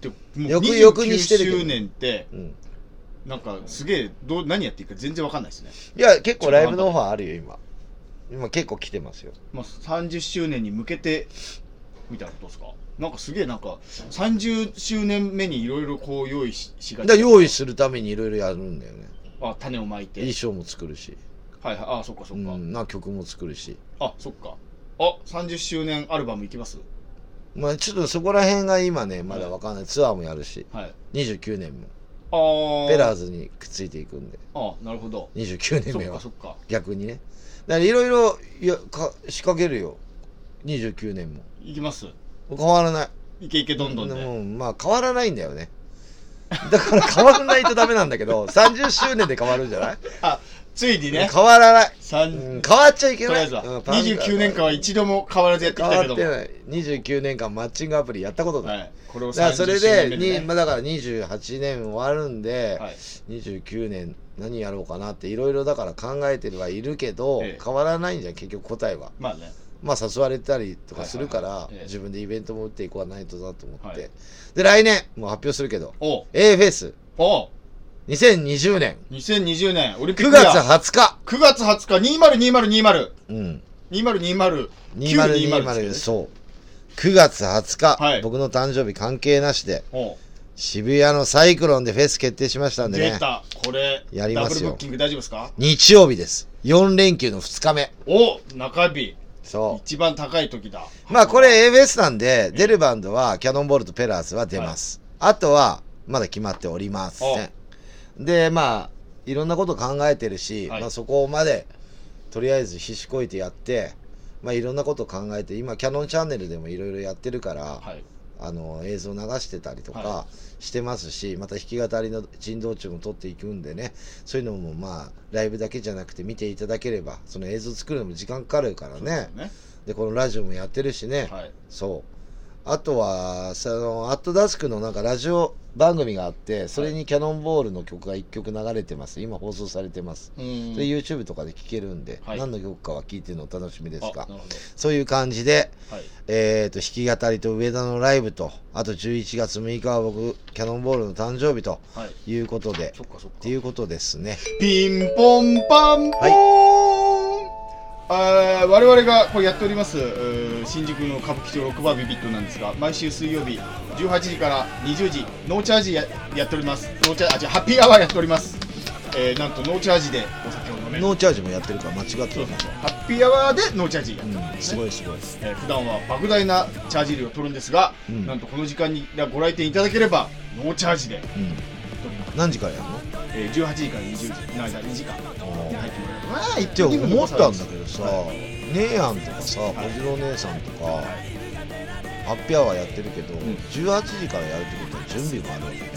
てもう翌々にしてるけど。29周年ってうん、なんかすげえどう何やっていいか全然わかんないですね、いや結構ライブのオファーあるよ今。今結構来てますよ。まあ、30周年に向けてみたいなことですか？なんかすげえなんか30周年目にいろいろこう用意ししがち。だ用意するためにいろいろやるんだよね。あ種をまいて。衣装も作るし、はいはい。あそっかそっか、うん、な曲も作るし。あそっか。あ30周年アルバムいきます？まあちょっとそこら辺が今ねまだわかんない、ツアーもやるし。はい。29年も。ああペラーズにくっついていくんで。あなるほど。29年目は。かそっか。逆にね。だからいろいろいやか仕掛けるよ。29年も。いきます変わらない。いけいけどんどんで、もうまあ変わらないんだよね。だから変わらないとダメなんだけど 30周年で変わるんじゃない？あついにね。変わらない、三うん変わっちゃいけない。とりあえずは、うんパン29年間は一度も変わらずやってき変たけども。わってない。29年間マッチングアプリやったことない、はい、これをだからそれ30周でに、まあ、だから28年終わるんで、はい、29年何やろうかなっていろいろだから考えてはいるけど、ええ。変わらないんじゃん結局答えは。まあねまあ誘われたりとかするから、自分でイベントも打っていこうないとなと思って、はい。で来年もう発表するけどお A フェス。お2020年2020年。オリンピッ9クイヤ月ー20日。9月20日。202020うん。2020 2020そう。9月20日、はい。僕の誕生日関係なしでお渋谷のサイクロンでフェス決定しましたんでね。出た。これやりますよ。ダブルブッキング大丈夫ですか？日曜日です。4連休の2日目。お中日そう。一番高い時だ。まあこれ A フェスなんで、出るバンドはキャノンボールとペラーズは出ます。あとは、まだ決まっておりません。で、まあ、いろんなこと考えてるし、はい。まあそこまで、とりあえず必死こいてやって、まあいろんなこと考えて、今キャノンチャンネルでもいろいろやってるから、はいあの、映像流してたりとはかしてますし、また弾き語りの珍道中も撮っていくんでね、そういうのもまあ、ライブだけじゃなくて見ていただければ、その映像作るのも時間かかるからね。ねで、このラジオもやってるしね。はいそう。あとは、その、アットダスクのなんかラジオ番組があって、それにキャノンボールの曲が1曲流れてます。今放送されてます。うん。それ YouTube とかで聴けるんで、はい。何の曲かは聴いてるのお楽しみですがそういう感じで、はい。えっ、と、弾き語りと上田のライブと、あと11月6日は僕、キャノンボールの誕生日とはい。いうことで、そっかそっていうことですね。ピンポンパンポーン、あー我々がこうやっております新宿の歌舞伎町ロックバービビットなんですが毎週水曜日18時から20時ノーチャージややっております。ノーチャーあ違うハッピーアワーやっております、えー、なんとノーチャージでお酒を飲める。ノーチャージもやってるから間違ってるハッピーアワーでノーチャージやっております、うん、すごいすごい。えー普段は莫大なチャージ料を取るんですが、うん。なんとこの時間にご来店いただければノーチャージでうん。何時からやるの？えー、18時から20時の間2時間入ってもらえるまあって思ったんだけどさ、は姉やんとかさ、はい。小次郎姉さんとか、はい。ハッピーアワーやってるけど、ん。18時からやるってことは準備もあるんだ。よ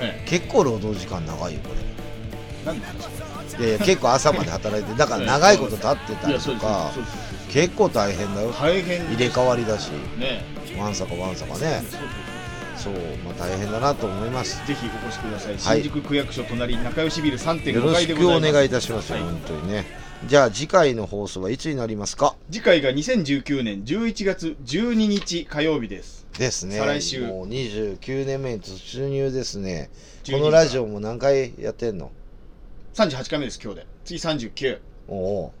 え。結構労働時間長いよこえ何の話？これいやいや結構朝まで働いてだかられ長いこと立ってたりとか結構大変だよ。大変入れ替わりだし。ねわんさかわんさかね。そうそうそうまあ大変だなと思います。ぜひお越しください、はい。新宿区役所隣仲良しビルよ3.5ろ階でございます。願いいたしますよ、はい本当にね。じゃあ次回の放送はいつになりますか？次回が2019年11月12日火曜日です。ですね。再来週。もう29年目に突入ですね。12このラジオも何回やってんの？38回目です今日で。次39おお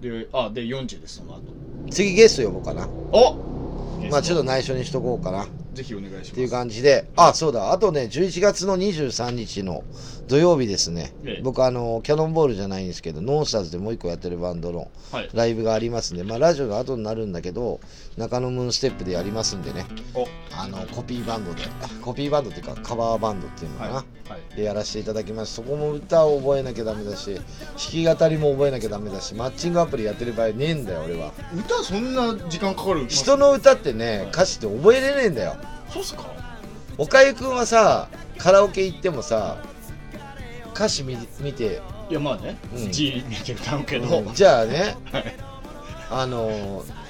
であで40ですその後。う次ゲスト呼ぼうかな。おまあちょっと内緒にしとこうかな。っぜひお願いします。ていう感じで。あそうだ。あとね11月の23日の土曜日ですね、ええ。僕あのキャノンボールじゃないんですけどノンスターズでもう一個やってるバンドのはい。ライブがありますんでまあラジオの後になるんだけど中野ムーンステップでやりますんでね。お。あのコピーバンドで。コピーバンドっていうかカバーバンドっていうのかな、はい。はい。でやらせていただきます。そこも歌を覚えなきゃダメだし弾き語りも覚えなきゃダメだしマッチングアプリやってる場合ねえんだよ俺は。歌そんな時間かかる？人の歌ってね歌詞って覚えれねえんだよそうっすか？おかゆくんはさカラオケ行ってもさ歌詞見見て、いやまあねうん。字見て歌うけど、うん。じゃあねはい。あのー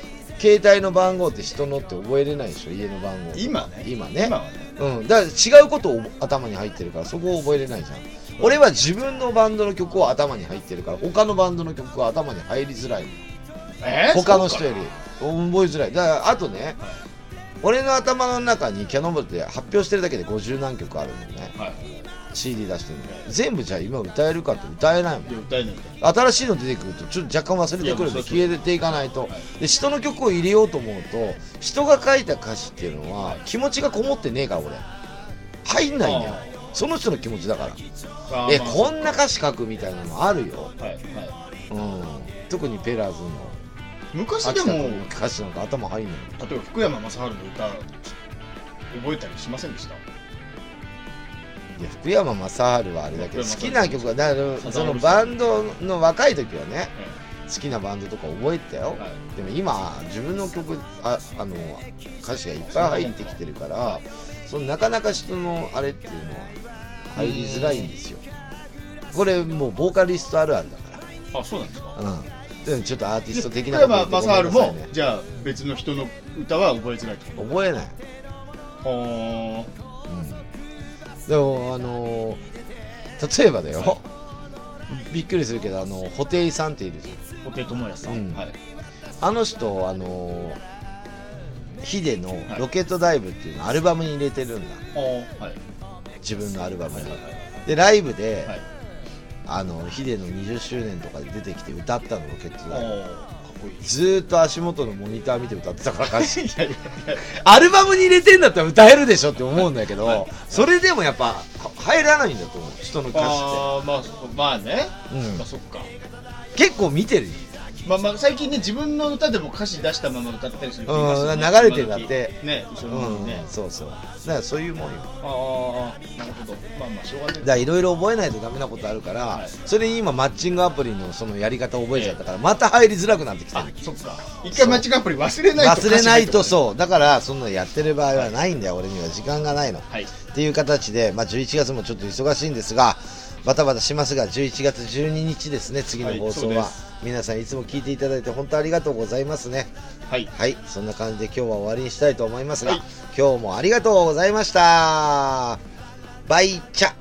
携帯の番号って人のって覚えれないでしょ？家の番号今ね。今ね。今はね。うん、だから違うことを頭に入ってるからそこを覚えれないじゃん。俺は自分のバンドの曲を頭に入ってるから他のバンドの曲は頭に入りづらい。えー他の人より。覚えづらい。だからあとね俺の頭の中にキャノンボールって発表してるだけで50何曲あるのね。かはい。CD 出してるの。全部じゃあ今歌えるかって歌えないもんいや歌えない歌新しいの出てくるとちょっと若干忘れてくるんで消えていかないと。はい。で人の曲を入れようと思うと人が書いた歌詞っていうのは気持ちがこもってねえから俺。入んないんだよ。その人の気持ちだから。えこんな歌詞書くみたいなのあるよ、はいはい。うん、特にペラーズの昔でも歌詞なんか頭入んのよ例えば福山雅治の歌覚えたりしませんでした？いや福山雅治はあれだけど好きな曲はだからそのバンドの若い時はね好きなバンドとか覚えてたよ、はい。でも今自分の曲ああの歌詞がいっぱい入ってきてるからそのなかなか人のあれっていうのは入りづらいんですよ。これもうボーカリストあるあるだかあそうなんですか？らうんでもちょっとアーティスト的福なこと言山ってごめんなさい雅治もねじゃあ別の人の歌は覚えづらい覚えない、とはうん、でもあのー例えばだよ。びっくりするけどあの布袋さんっているじゃん。あ布袋寅泰さん、うん。はい。あの人あのーヒデの「ロケットダイブ」っていうのをアルバムに入れてるんだ。はい。自分のアルバムに。はいはい。でライブで、はいあのヒデの20周年とかで出てきて歌ったのロケットずーっと足元のモニター見て歌ってたから歌詞 アルバムに入れてんだったら歌えるでしょって思うんだけど、はい。それでもやっぱは入らないんだと思う。人の歌詞っあーまあまあね、て、うん。まあそっか。結構見てるよまあまあ最近ね自分の歌でも歌詞出したまま歌ったりするうん流れてるんだって。ね後ろうん、そうそう。だからそういうもんよ。ああなるほど。まあまあしょうがない。だからいろいろ覚えないとダメなことあるから、はい。それに今マッチングアプリのそのやり方を覚えちゃったからまた入りづらくなってきてあるそっか。一回間違いアプリ忘れないと忘れないとうそう。だからそんなのやってる場合はないんだよ、俺には。時間がないの。はい。っていう形で、まあ、11月もちょっと忙しいんですがバタバタしますが11月12日ですね次の放送は、はい皆さんいつも聞いていただいて本当ありがとうございますね。はい。はい。そんな感じで今日は終わりにしたいと思いますが、はい。今日もありがとうございました。バイチャ